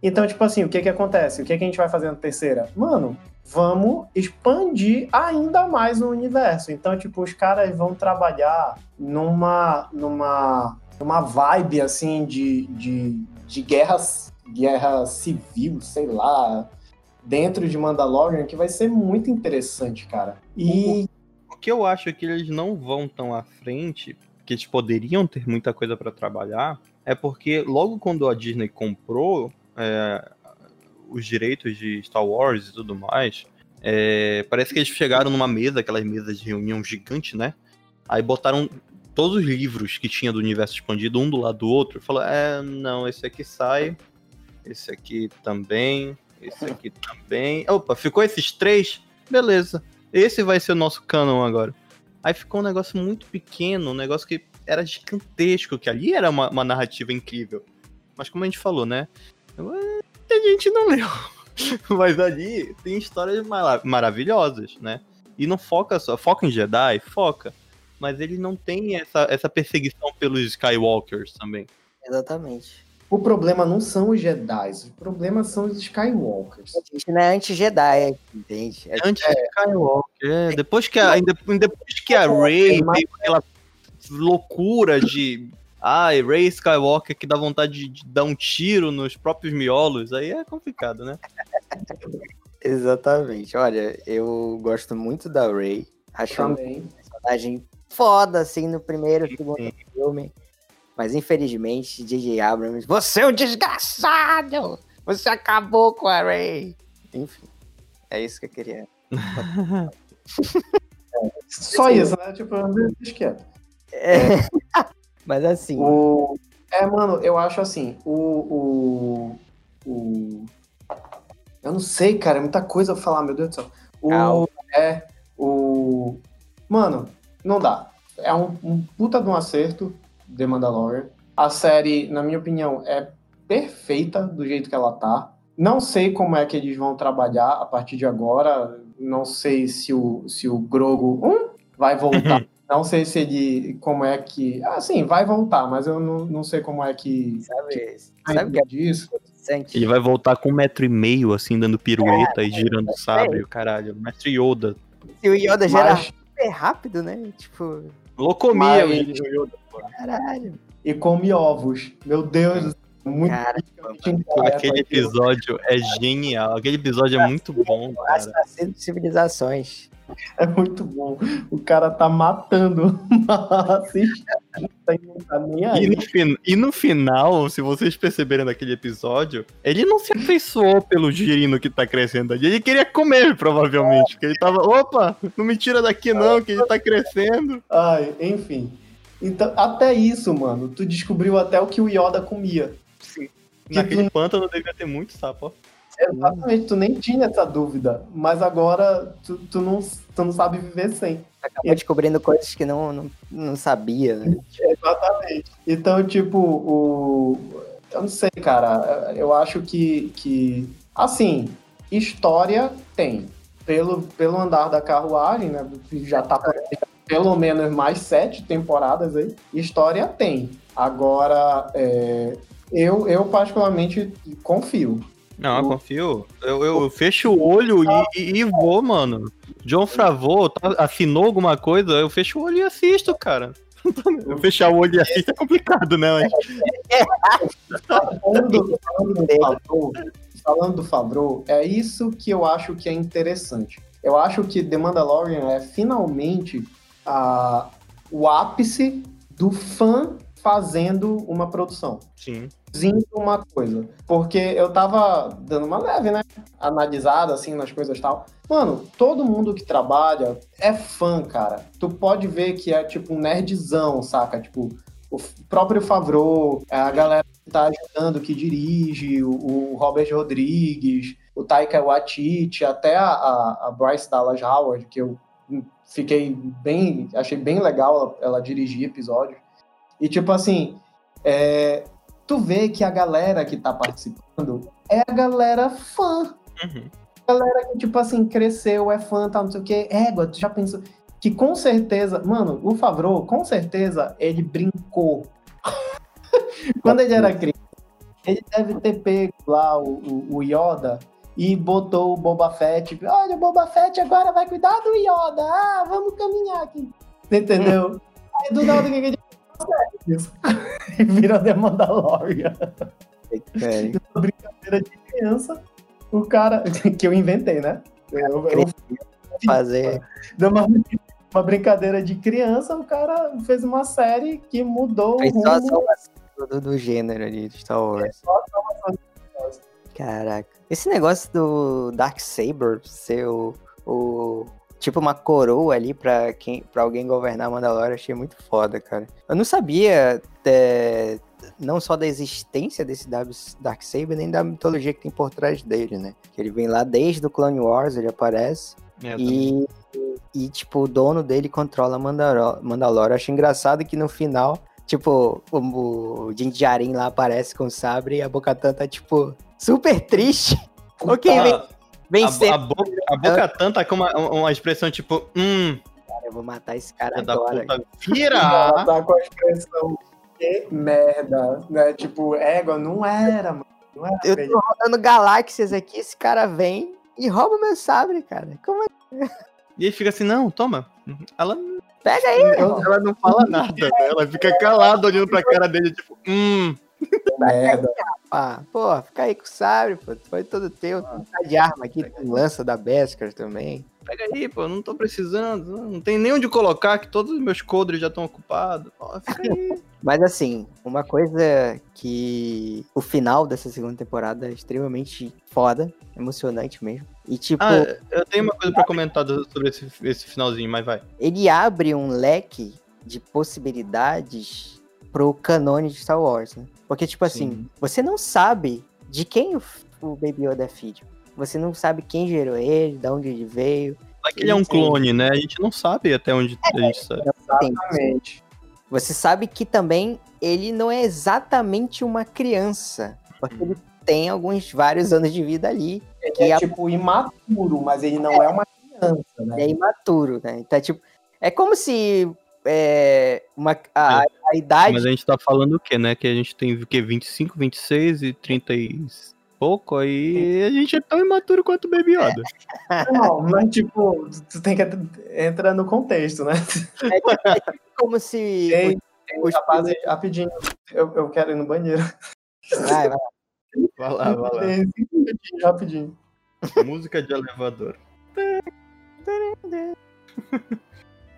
Então, tipo assim, o que que acontece? O que que a gente vai fazer na terceira? Mano, vamos expandir ainda mais o universo. Então, tipo, os caras vão trabalhar numa, numa, numa vibe, assim, de, de, de guerra, guerra civil, sei lá, dentro de Mandalorian, que vai ser muito interessante, cara. E O que eu acho é que eles não vão tão à frente, que eles poderiam ter muita coisa pra trabalhar, é porque logo quando a Disney comprou é, os direitos de Star Wars e tudo mais, é, parece que eles chegaram numa mesa, aquelas mesas de reunião gigante, né? Aí botaram todos os livros que tinha do universo expandido um do lado do outro, falou: é, não, esse aqui sai, esse aqui também, esse aqui também. Opa, ficou esses três? Beleza. Esse vai ser o nosso canon agora. Aí ficou um negócio muito pequeno, um negócio que era gigantesco, que ali era uma, uma narrativa incrível. Mas como a gente falou, né? A gente não leu. *laughs* Mas ali tem histórias mara- maravilhosas, né? E não foca só. Foca em Jedi? Foca. Mas ele não tem essa, essa perseguição pelos Skywalkers também. Exatamente. o problema não são os Jedi, o problema são os Skywalkers. A gente não é anti-Jedi entende? É Antes de Skywalker. É, depois que a, ainda- depois que a Rey mas- veio com aquela loucura de. Ai, Rey Skywalker que dá vontade de, de dar um tiro nos próprios miolos, aí é complicado, né? Exatamente. Olha, eu gosto muito da Rey. Acho um Também. personagem foda, assim, no primeiro, segundo Sim. filme. Mas infelizmente, J.J. Abrams, você é um desgraçado! Você acabou com a Rey! Enfim, é isso que eu queria. Só *laughs* isso, né? Tipo, deixa quieto. É. *laughs* Mas assim, O... É, mano, eu acho assim, o, o, o... Eu não sei, cara, é muita coisa pra falar, meu Deus do céu. O... Calma. É, o... Mano, não dá. É um, um puta de um acerto, The Mandalorian. A série, na minha opinião, é perfeita do jeito que ela tá. Não sei como é que eles vão trabalhar a partir de agora. Não sei se o, se o Grogu hum, vai voltar. *laughs* não sei se ele. Como é que. Ah, sim, vai voltar, mas eu não, não sei como é que. sabe, sabe o que é disso? interessante? Ele vai voltar com um metro e meio, assim, dando pirueta e girando o sabre, o caralho. Mestre Yoda. Se o Yoda Mas, super rápido, né? Tipo, Locomia, Mas- o Yoda. caralho. e come ovos. Meu Deus, muito Cara, Aquele episódio é genial. Aquele episódio é muito bom, As cara. de civilizações. É muito bom. O cara tá matando *laughs* assiste, tá nem E aí. no, fin- e no final, se vocês perceberem naquele episódio, ele não se afeiçoou pelo girino que tá crescendo ali. Ele queria comer, provavelmente. Porque ele tava, opa, não me tira daqui não, que ele tá crescendo. Ai, enfim. Então, até isso, mano, tu descobriu até o que o Yoda comia. Naquele pântano devia ter muito sapo, ó. Exatamente, tu nem tinha essa dúvida. Mas agora tu, tu, não, tu não sabe viver sem. Acabou descobrindo coisas que não, não, não sabia, né? Exatamente. Então, tipo, o. Eu não sei, cara. Eu acho que. que assim, história tem. Pelo, pelo andar da carruagem, né? Já tá pelo menos mais sete temporadas aí. História tem. Agora, é, eu, eu particularmente confio. Não, eu confio. Eu, eu fecho o olho e, e- e vou, mano. John Favreau tá- assinou alguma coisa, eu fecho o olho e assisto, cara. *laughs* Eu fechar o olho e assisto é complicado, né? Mas... *laughs* Falando do, falando do Favreau, falando do Favreau, é isso que eu acho que é interessante. Eu acho que The Mandalorian é finalmente a, o ápice do fã fazendo uma produção. Sim. Produzindo uma coisa. Porque eu tava dando uma leve, né? Analisada, assim, nas coisas e tal. Mano, todo mundo que trabalha é fã, cara. Tu pode ver que é tipo um nerdzão, saca? Tipo, o próprio Favreau, é, a galera que tá ajudando, que dirige, o, o Robert Rodrigues, o Taika Waititi, até a, a, a Bryce Dallas Howard, que eu fiquei bem, achei bem legal ela, ela dirigir episódios. E tipo assim, é, tu vê que a galera que tá participando é a galera fã. Uhum. Galera que, tipo assim, cresceu, é fã, tal, não sei o quê. Égua, tu já pensou? Que com certeza, mano, o Favreau, com certeza, ele brincou. *laughs* Quando ele era criança, ele deve ter pego lá o, o, o Yoda e botou o Boba Fett. Olha, o Boba Fett agora vai cuidar do Yoda. Ah, vamos caminhar aqui. Entendeu? *laughs* Aí do nada o que ele faz? *laughs* E vira The Mandalorian. É, Uma brincadeira de criança. O cara. *laughs* Que eu inventei, né? Eu, eu, fazer. deu uma, uma brincadeira de criança, o cara fez uma série que mudou Fez o rumo. do, do gênero ali de Star Wars. Caraca. Esse negócio do Dark Saber ser o, o- tipo uma coroa ali pra, quem, pra alguém governar Mandalorian, achei muito foda, cara. Eu não sabia é, não só da existência desse Dark Saber, nem da mitologia que tem por trás dele, né? Que ele vem lá desde o Clone Wars, ele aparece. É, E, e, tipo, o dono dele controla Mandalor Mandalorian. Acho engraçado que no final, tipo, o, o Din Djarin lá aparece com o sabre e a Bocatan tá, tipo, super triste. Ok, vem, vencer. a, boca, a boca tanta com uma, uma expressão tipo, hum, Cara, eu vou matar esse cara filha da agora. puta, *laughs* Ela vira! tá com a expressão que merda, né? Tipo, égua, não era, mano. Não era Eu tô rodando galáxias aqui, esse cara vem e rouba meu sabre, cara. Como é? E ele fica assim, não, toma. Ela, Pega aí, ela não fala nada, né? Ela fica calada olhando pra cara dele, tipo, hum. Merda. Ah, pô, fica aí com o sabre, pô. Foi todo teu. Tá de arma aqui, tem lança da Beskar também. Pega aí, pô, não tô precisando. Não tem nem onde colocar, que todos os meus codres já estão ocupados. Ó, fica aí. *laughs* Mas assim, uma coisa que o final dessa segunda temporada é extremamente foda, emocionante mesmo. E tipo, Ah, eu tenho uma coisa pra comentar sobre esse, esse finalzinho, mas vai. ele abre um leque de possibilidades pro canone de Star Wars, né? Porque, tipo assim, Sim. você não sabe de quem o, o Baby Yoda é filho. Você não sabe quem gerou ele, de onde ele veio. Vai que ele é um clone, né? A gente não sabe até onde a gente sabe. Exatamente. Você sabe que também ele não é exatamente uma criança. Porque ele tem alguns vários anos de vida ali. Ele Que é a- tipo imaturo, mas ele não é uma criança, né? Ele é imaturo, né? Então, é tipo, é como se é, uma, a, a idade. Mas a gente tá falando o quê, né? Que a gente tem o quê? 25, 26 e 30 e pouco, aí a gente é tão imaturo quanto o Baby Yoda. *laughs* Não, mas tipo, tu tem que entrar no contexto, né? como se. Ei, os- rapaz, rapidinho, eu, eu quero ir no banheiro. Vai, vai. Vai lá, vai lá. Rapidinho, rapidinho. Música de elevador.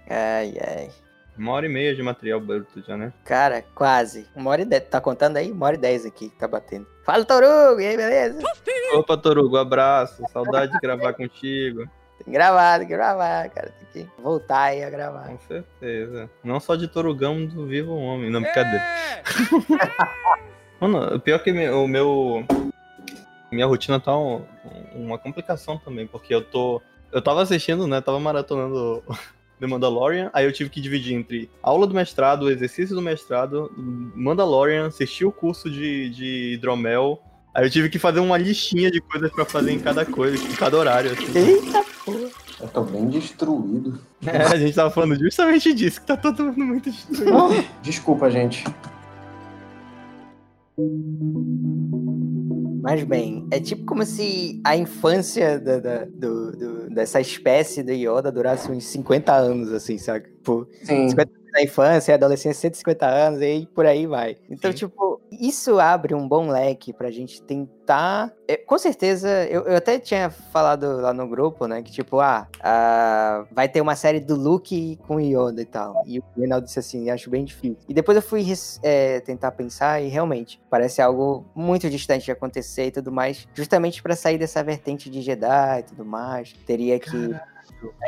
Ai, ai. Uma hora e meia de material bruto já, né? Cara, quase. Uma hora e dez. Tá contando aí? Uma hora e dez aqui, tá batendo. Fala, Torugo! E aí, beleza? Opa, Torugo, abraço. Saudade de gravar contigo. Tem que gravar, tem que gravar, cara. Tem que voltar aí a gravar. Com certeza. Não só de Torugão do Vivo Homem. Não, brincadeira. Mano, o pior que o meu. Minha rotina tá um- uma complicação também, porque eu tô. Eu tava assistindo, né? Tava maratonando The Mandalorian, aí eu tive que dividir entre aula do mestrado, exercício do mestrado, Mandalorian, assistir o curso de, de hidromel. Aí eu tive que fazer uma listinha de coisas pra fazer em cada coisa, em cada horário. Assim. Eita porra. Eu tô bem destruído. *laughs* É, a gente tava falando justamente disso, que tá todo mundo muito destruído. Desculpa, gente. Mas bem, é tipo como se a infância da, da- do- do- dessa espécie do Yoda durasse uns 50 anos, assim, sabe? Tipo, Sim. 50 anos na infância, adolescência, 150 anos, e por aí vai. Então, Sim. tipo, isso abre um bom leque pra gente tentar. é, com certeza, eu, eu até tinha falado lá no grupo, né? Que tipo, ah, ah, vai ter uma série do Luke com Yoda e tal. E o Reinaldo disse assim, acho bem difícil. E depois eu fui é, tentar pensar e realmente parece algo muito distante de acontecer e tudo mais. Justamente pra sair dessa vertente de Jedi e tudo mais. Teria que.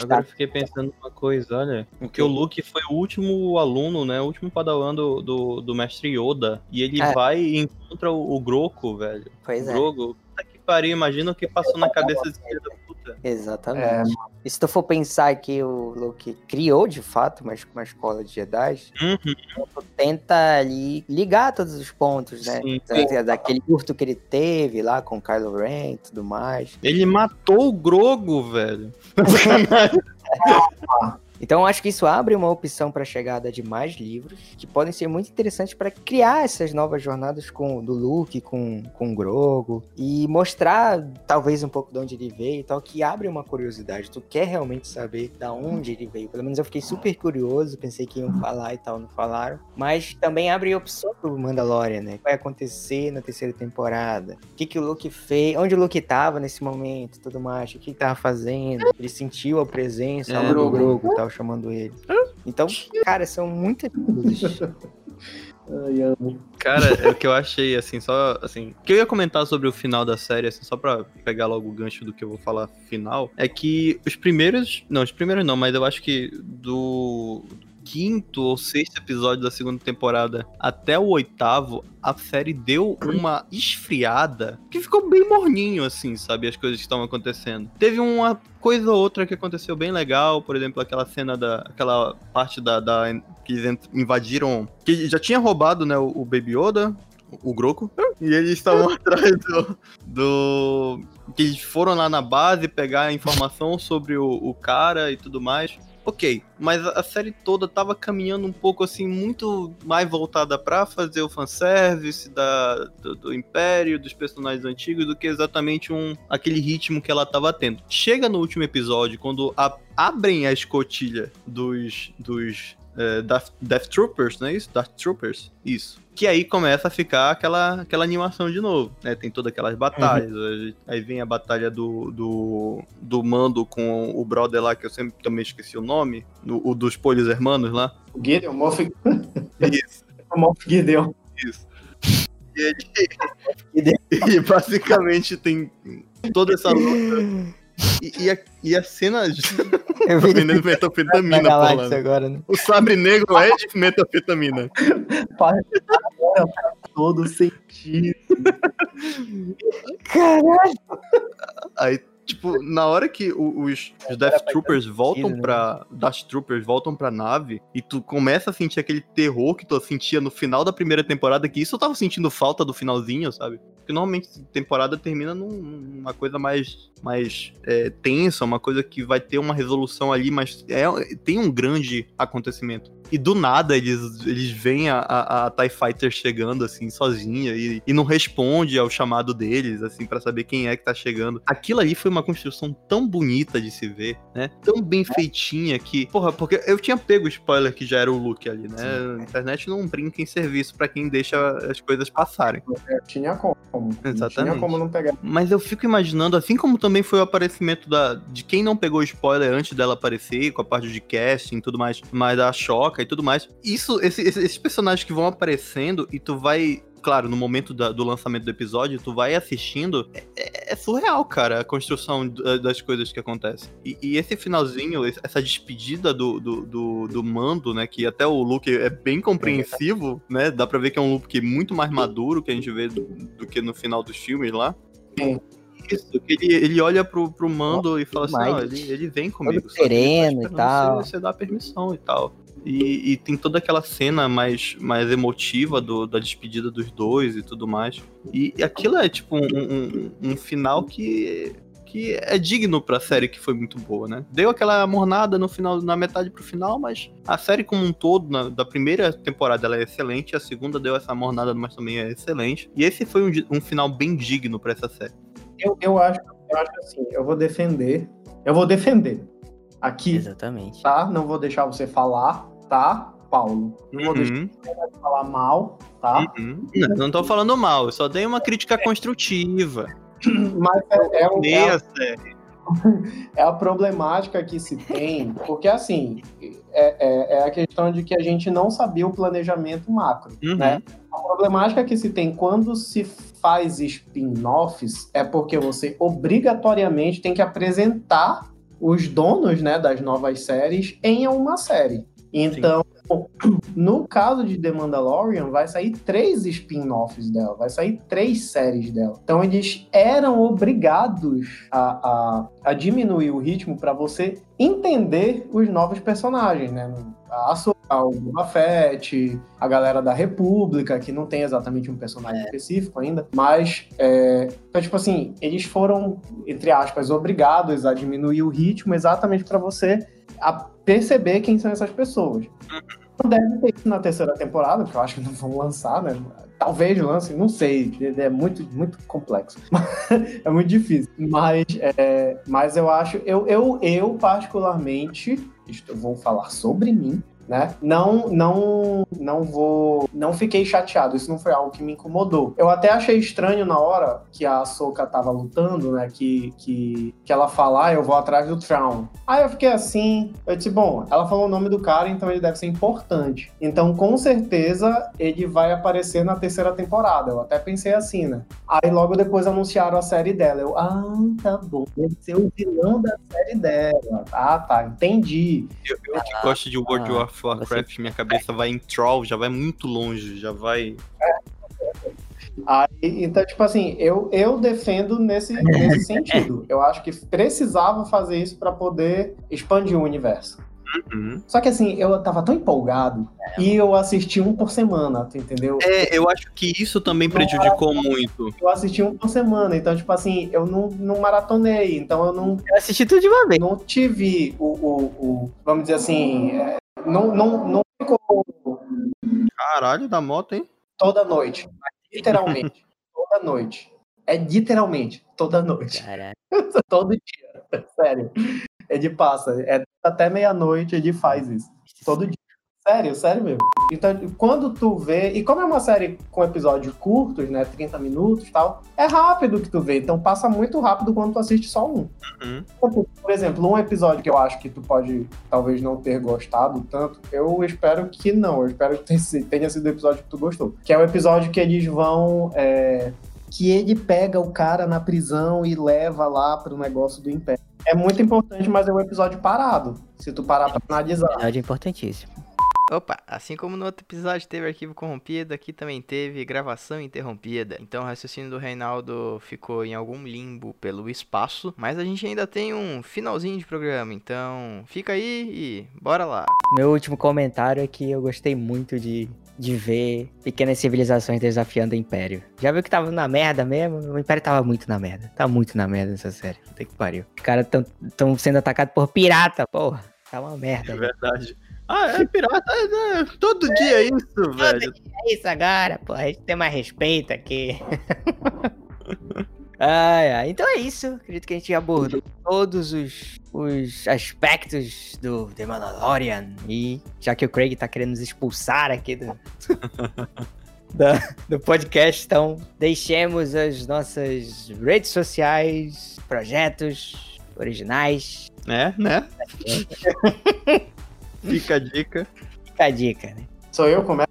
Agora eu fiquei pensando uma coisa, olha. Porque o Luke foi o último aluno, né? O último padawan do, do, do mestre Yoda. E ele É. vai e encontra o, o Groco, velho. Pois o é. Grogu. Puta que pariu, imagina o que passou na cabeça desse filho da Exatamente. É, E se tu for pensar que o Luke criou de fato uma, uma escola de Jedi, Uhum. tu tenta ali ligar todos os pontos, né? Sim. Da- Daquele curto que ele teve lá com Kylo Ren e tudo mais. Ele matou o Grogo, velho. *laughs* *laughs* Então eu acho que isso abre uma opção para a chegada de mais livros que podem ser muito interessantes para criar essas novas jornadas com do Luke, com, com o Grogo e mostrar talvez um pouco de onde ele veio e tal, que abre uma curiosidade. Tu quer realmente saber da onde ele veio? Pelo menos eu fiquei super curioso, pensei que iam falar e tal, não falaram. Mas também abre opção pro Mandalorian, né? O que vai acontecer na terceira temporada? O que, que o Luke fez? Onde o Luke tava nesse momento tudo mais? O que ele tava fazendo? Ele sentiu a presença É, Grogu. Grogu e tal, chamando ele. Então, cara, são muitas coisas. Cara, é o que eu achei, assim, só, assim... O que eu ia comentar sobre o final da série, assim, só pra pegar logo o gancho do que eu vou falar final, é que os primeiros... Não, os primeiros não, mas eu acho que do quinto ou sexto episódio da segunda temporada até o oitavo, a série deu uma esfriada que ficou bem morninho, assim, sabe? As coisas que estavam acontecendo. Teve uma coisa ou outra que aconteceu bem legal, por exemplo, aquela cena da... aquela parte da... da que eles invadiram... Que já tinha roubado, né, o, o Baby Yoda, o Groco, e eles estavam *laughs* atrás do, do... Que eles foram lá na base pegar informação sobre o, o cara e tudo mais. Ok, mas a série toda tava caminhando um pouco assim, muito mais voltada pra fazer o fanservice da, do, do Império, dos personagens antigos, do que exatamente um aquele ritmo que ela tava tendo. Chega no último episódio, quando a- abrem a escotilha dos, dos é, Death, Death Troopers, não é isso? Death Troopers? Isso. Que aí começa a ficar aquela, aquela animação de novo, né? Tem todas aquelas batalhas. aí- Aí vem a batalha do, do, do Mando com o brother lá, que eu sempre também esqueci o nome, o, o dos Polhos Hermanos lá. O Gideon, o Moff, Isso, *laughs* o Moff Gideon. isso. E, ele, *laughs* e basicamente tem toda essa luta. E, e a, e a cena de *laughs* Eu vi vendendo metafetamina, agora, né? O sabre negro é de metafetamina. Faz todo sentido. Caralho! Aí, tipo, na hora que os, os Death Troopers voltam né? pra. Death Troopers voltam pra nave e tu começa a sentir aquele terror que tu sentia no final da primeira temporada, que isso eu tava sentindo falta do finalzinho, sabe? Porque normalmente a temporada termina num- numa coisa mais, mais é, tensa, uma coisa que vai ter uma resolução ali, mas é, tem um grande acontecimento. E do nada eles, eles veem a, a, a TIE Fighter chegando, assim, sozinha e, e não responde ao chamado deles, assim, para saber quem é que tá chegando. Aquilo ali foi uma construção tão bonita de se ver, né? Tão bem feitinha que, porra, porque eu tinha pego o spoiler que já era o Luke ali, né? A internet não brinca em serviço para quem deixa as coisas passarem. É, tinha como. Exatamente. Tinha como não pegar. Mas eu fico imaginando, assim como também foi o aparecimento da, de quem não pegou spoiler antes dela aparecer, com a parte de casting e tudo mais, mas da Choca e tudo mais. Isso, esse- esse- esses personagens que vão aparecendo e tu vai. Claro, no momento da- do lançamento do episódio, tu vai assistindo. É, é- é surreal, cara, a construção da- das coisas que acontecem. E, e esse finalzinho, essa despedida do, do, do, do mando, né? Que até o Luke é bem compreensivo, né? Dá pra ver que é um Luke muito mais maduro que a gente vê do, do que no final dos filmes lá. Sim. Isso, que ele, ele olha pro, pro mando e fala assim, ele, ele vem comigo. sereno e tal. Você, você dá permissão e tal. E, e tem toda aquela cena mais, mais emotiva do, da despedida dos dois e tudo mais. E, e aquilo é tipo um, um, um final que, que é digno pra série que foi muito boa, né? Deu aquela mornada no final, na metade pro final, mas a série como um todo, na- da primeira temporada, ela é excelente, a segunda deu essa mornada, mas também é excelente. E esse foi um, um final bem digno pra essa série. Eu, eu, acho, eu acho assim, eu vou defender. Eu vou defender. Aqui, Exatamente. tá? Não vou deixar você falar, tá, Paulo? Não vou deixar Uhum. você falar mal, tá? Uhum. Não, não tô falando mal, eu só dei uma crítica construtiva. *clears throat* Mas é, é, Amei é, *laughs* é a problemática que se tem, porque assim, é, é, é a questão de que a gente não sabia o planejamento macro, Uhum. né? A problemática que se tem quando se faz spin-offs é porque você obrigatoriamente tem que apresentar os donos né, das novas séries em uma série. Então, no caso de The Mandalorian, vai sair três spin-offs dela, vai sair três séries dela. Então, eles eram obrigados a, a, a diminuir o ritmo para você entender os novos personagens, né? A o Boba Fett, a galera da República, que não tem exatamente um personagem específico ainda, mas, é, então, tipo assim, eles foram, entre aspas, obrigados a diminuir o ritmo exatamente para você a perceber quem são essas pessoas. Não deve ter isso na terceira temporada, porque eu acho que não vão lançar, né? Talvez lance, não sei. É muito, muito complexo. *laughs* é muito difícil. Mas, é, mas eu acho, eu, eu, eu particularmente, vou falar sobre mim, né? Não, não, não vou, não fiquei chateado. Isso não foi algo que me incomodou. Eu até achei estranho na hora que a Soka tava lutando, né? Que, que, que ela fala, ah, eu vou atrás do Traum. Aí eu fiquei assim, eu disse, bom, ela falou o nome do cara, então ele deve ser importante. Então, com certeza, ele vai aparecer na terceira temporada. Eu até pensei assim, né? Aí logo depois anunciaram a série dela. Eu, ah, tá bom. Deve ser o vilão da série dela. Ah, tá, entendi. Eu, eu que gosto de World ah, of Warcraft, minha cabeça vai em Troll, já vai muito longe, já vai. Aí, então, tipo assim, eu, eu defendo nesse, nesse *laughs* sentido. Eu acho que precisava fazer isso para poder expandir o universo. Uhum. Só que assim, eu tava tão empolgado e eu assisti um por semana, tu entendeu? É, eu acho que isso também prejudicou muito. Eu assisti um por semana, então, tipo assim, eu não, não maratonei, então eu não, Eu assisti tudo de uma vez. não tive o, o, o- vamos dizer assim, é, não, não, não ficou Caralho, da moto, hein? toda noite, literalmente, *laughs* toda noite. É literalmente toda noite. Caralho. *laughs* Todo dia, sério. Ele passa, é até meia-noite ele faz isso. Todo dia. Sério, sério mesmo. Então, quando tu vê, e como é uma série com episódios curtos, né, 30 minutos e tal, é rápido que tu vê, então passa muito rápido quando tu assiste só um. Uhum. Por exemplo, um episódio que eu acho que tu pode talvez não ter gostado tanto, eu espero que não, eu espero que tenha- tenha sido o episódio que tu gostou. Que é o episódio que eles vão. é, que ele pega o cara na prisão e leva lá pro negócio do Império. É muito importante, mas é um episódio parado. Se tu parar pra analisar. Episódio importantíssimo. Opa, assim como no outro episódio teve arquivo corrompido, aqui também teve gravação interrompida. Então o raciocínio do Reinaldo ficou em algum limbo pelo espaço, mas a gente ainda tem um finalzinho de programa, então fica aí e bora lá. Meu último comentário é que eu gostei muito de, de ver pequenas civilizações desafiando o Império. Já viu que tava na merda mesmo? O Império tava muito na merda. Tá muito na merda essa série. Puta que pariu. Os caras tão, tão sendo atacados por pirata, porra. Tá uma merda. É verdade. Ah, é pirata. É, é, todo dia é isso, velho. É isso agora, pô. A gente tem mais respeito aqui. *laughs* ai, ai. Então é isso. Acredito que a gente abordou todos os, os aspectos do The Mandalorian. E já que o Craig tá querendo nos expulsar aqui do, *laughs* da- do podcast, então deixemos as nossas redes sociais, projetos originais. É, né? *laughs* Fica a dica. Fica a dica, né? Sou eu, começa.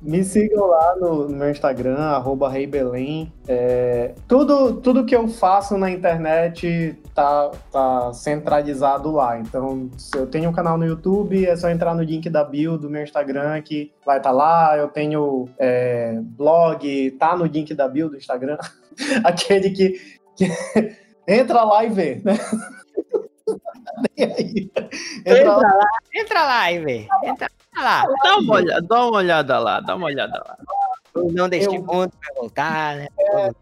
Me sigam lá no, no meu Instagram, arroba reibelém. É, tudo, tudo que eu faço na internet tá, tá centralizado lá. Então, se eu tenho um canal no YouTube, é só entrar no link da bio do meu Instagram que vai estar lá. Eu tenho é, blog, tá no link da bio do Instagram. *laughs* Aquele que, que *laughs* entra lá e vê, né? E aí? Entra lá. Entra lá e vê. Entra lá. Dá uma olhada, dá uma olhada lá, dá uma olhada lá. Não deste Eu- mundo vai voltar, né?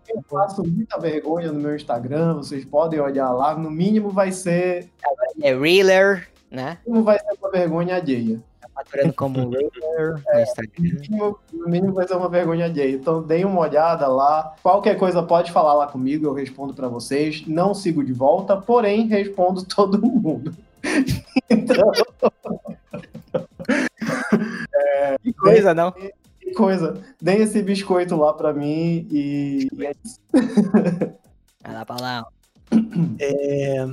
Eu passo muita vergonha no meu Instagram, vocês podem olhar lá. No mínimo vai ser, É Reeler, né? no mínimo vai ser uma vergonha alheia. Maturando como *laughs* Reeler no Instagram. No mínimo, no mínimo vai ser uma vergonha alheia. Então deem uma olhada lá. Qualquer coisa pode falar lá comigo, eu respondo pra vocês. Não sigo de volta, porém respondo *laughs* todo mundo. Então, *laughs* Que coisa, não? que coisa. Deem esse biscoito lá pra mim e, e é isso. Vai lá pra lá. É,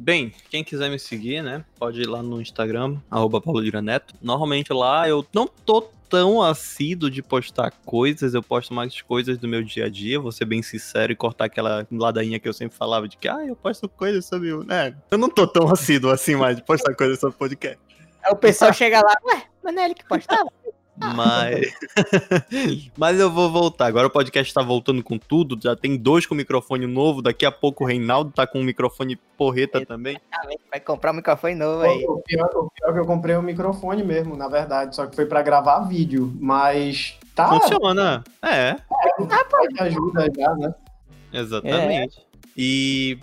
Bem, quem quiser me seguir, né, pode ir lá no Instagram, arroba Neto. Normalmente lá eu não tô tão assíduo de postar coisas, eu posto mais coisas do meu dia a dia, vou ser bem sincero e cortar aquela ladainha que eu sempre falava de que, ah, eu posto coisas sobre o... né, eu não tô tão assíduo assim mais de postar coisas sobre podcast. Aí o pessoal chega lá, ué, mas não é ele que postava? Mas. *laughs* Mas eu vou voltar. Agora o podcast tá voltando com tudo. Já tem dois com microfone novo. Daqui a pouco o Reinaldo tá com um microfone porreta também. Vai comprar um microfone novo aí. O pior, o pior é que eu comprei um microfone mesmo, na verdade, só que foi pra gravar vídeo, mas tá, Funciona. É, me ajuda já, né? exatamente. E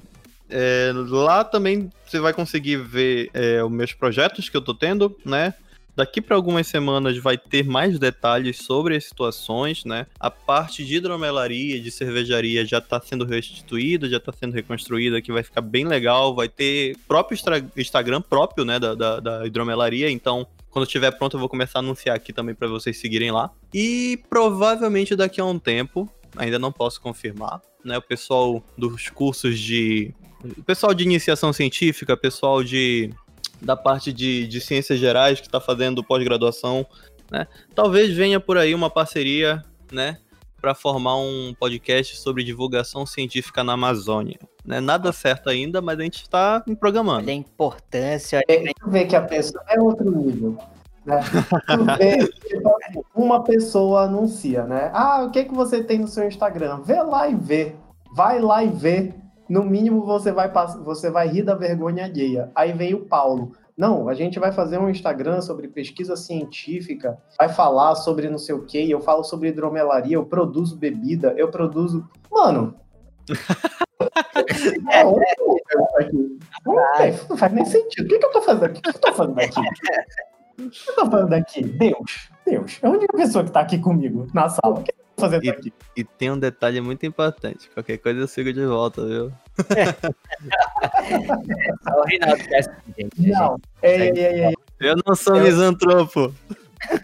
é, lá também você vai conseguir ver é, os meus projetos que eu tô tendo, né? Daqui para algumas semanas vai ter mais detalhes sobre as situações, né? A parte de hidromelaria, de cervejaria já está sendo restituída, já está sendo reconstruída, que vai ficar bem legal. Vai ter próprio Instagram próprio, né, da, da, da hidromelaria. Então, quando estiver pronto, eu vou começar a anunciar aqui também para vocês seguirem lá. E provavelmente daqui a um tempo, ainda não posso confirmar, né? O pessoal dos cursos de o pessoal de iniciação científica, pessoal de da parte de, de ciências gerais que está fazendo pós-graduação, né? Talvez venha por aí uma parceria, né, para formar um podcast sobre divulgação científica na Amazônia. Né? Nada certo ainda, mas a gente está programando. Olha a importância, olha É, tu vê que a pessoa é outro nível. Né? Tu vê, tipo, uma pessoa anuncia, né? Ah, o que, que você tem no seu Instagram? Vê lá e vê. Vai lá e vê. No mínimo você vai, você vai rir da vergonha alheia. Aí vem o Paulo. Não, a gente vai fazer um Instagram sobre pesquisa científica, vai falar sobre não sei o que, eu falo sobre hidromelaria, eu produzo bebida, eu produzo. Mano. *laughs* é isso aqui. Não, faz nem sentido. O que, que eu tô fazendo aqui? O que, que eu tô fazendo aqui? *laughs* O que eu tô fazendo aqui? Deus, Deus. É a única pessoa que tá aqui comigo na sala. O que eu tô fazendo E- aqui? E tem um detalhe muito importante. Qualquer coisa eu sigo de volta, viu? *laughs* o Reinaldo Castro, gente. Não, ei, ei, ei, ei. Eu não sou Eu- misantropo.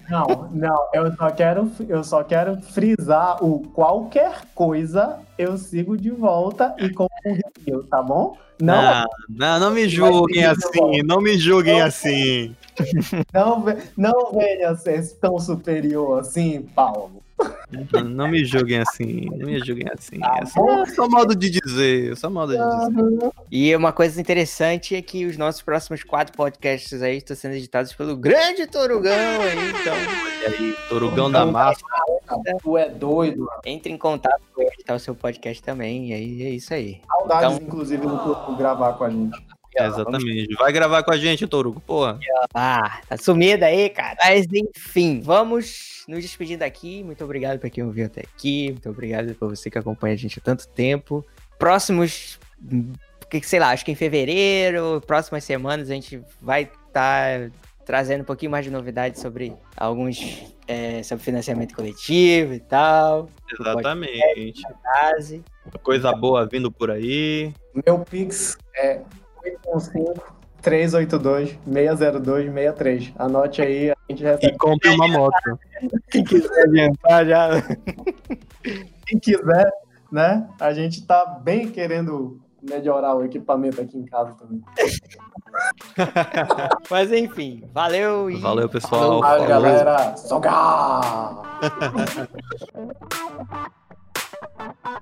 Não, não, eu só quero, eu só quero frisar o qualquer coisa eu sigo de volta e com um review, tá bom? Não, Não, não, não me julguem assim. Não me julguem assim. *laughs* não, não venha ser tão superior assim, Paulo. Não, não me julguem assim. Não me julguem assim. Tá É só, só modo de dizer. Só modo de dizer. E uma coisa interessante é que os nossos próximos quatro podcasts aí estão sendo editados pelo grande Torugão aí, então E aí, Torugão da Massa. Tu é doido. entre em contato para editar o seu podcast também, e aí é isso aí. Saudades, Então- inclusive, do Tuco gravar com a gente. Exatamente. Vai gravar com a gente, Torugo, porra. Ah, tá sumido aí, cara. Mas enfim, vamos nos despedindo aqui. Muito obrigado pra quem ouviu até aqui. Muito obrigado por você que acompanha a gente há tanto tempo. Próximos, que sei lá, acho que em fevereiro, próximas semanas a gente vai estar trazendo um pouquinho mais de novidades sobre alguns é, sobre financiamento coletivo e tal. Exatamente. Coisa boa vindo por aí. Meu Pix é 815-382-602-63. Anote aí, a gente E recebe. compre uma moto. Quem quiser adiantar já. Quem quiser, né? A gente tá bem querendo melhorar o equipamento aqui em casa também. *laughs* Mas enfim, valeu e Valeu, pessoal. Vai, Falou. galera. Sogar! *laughs*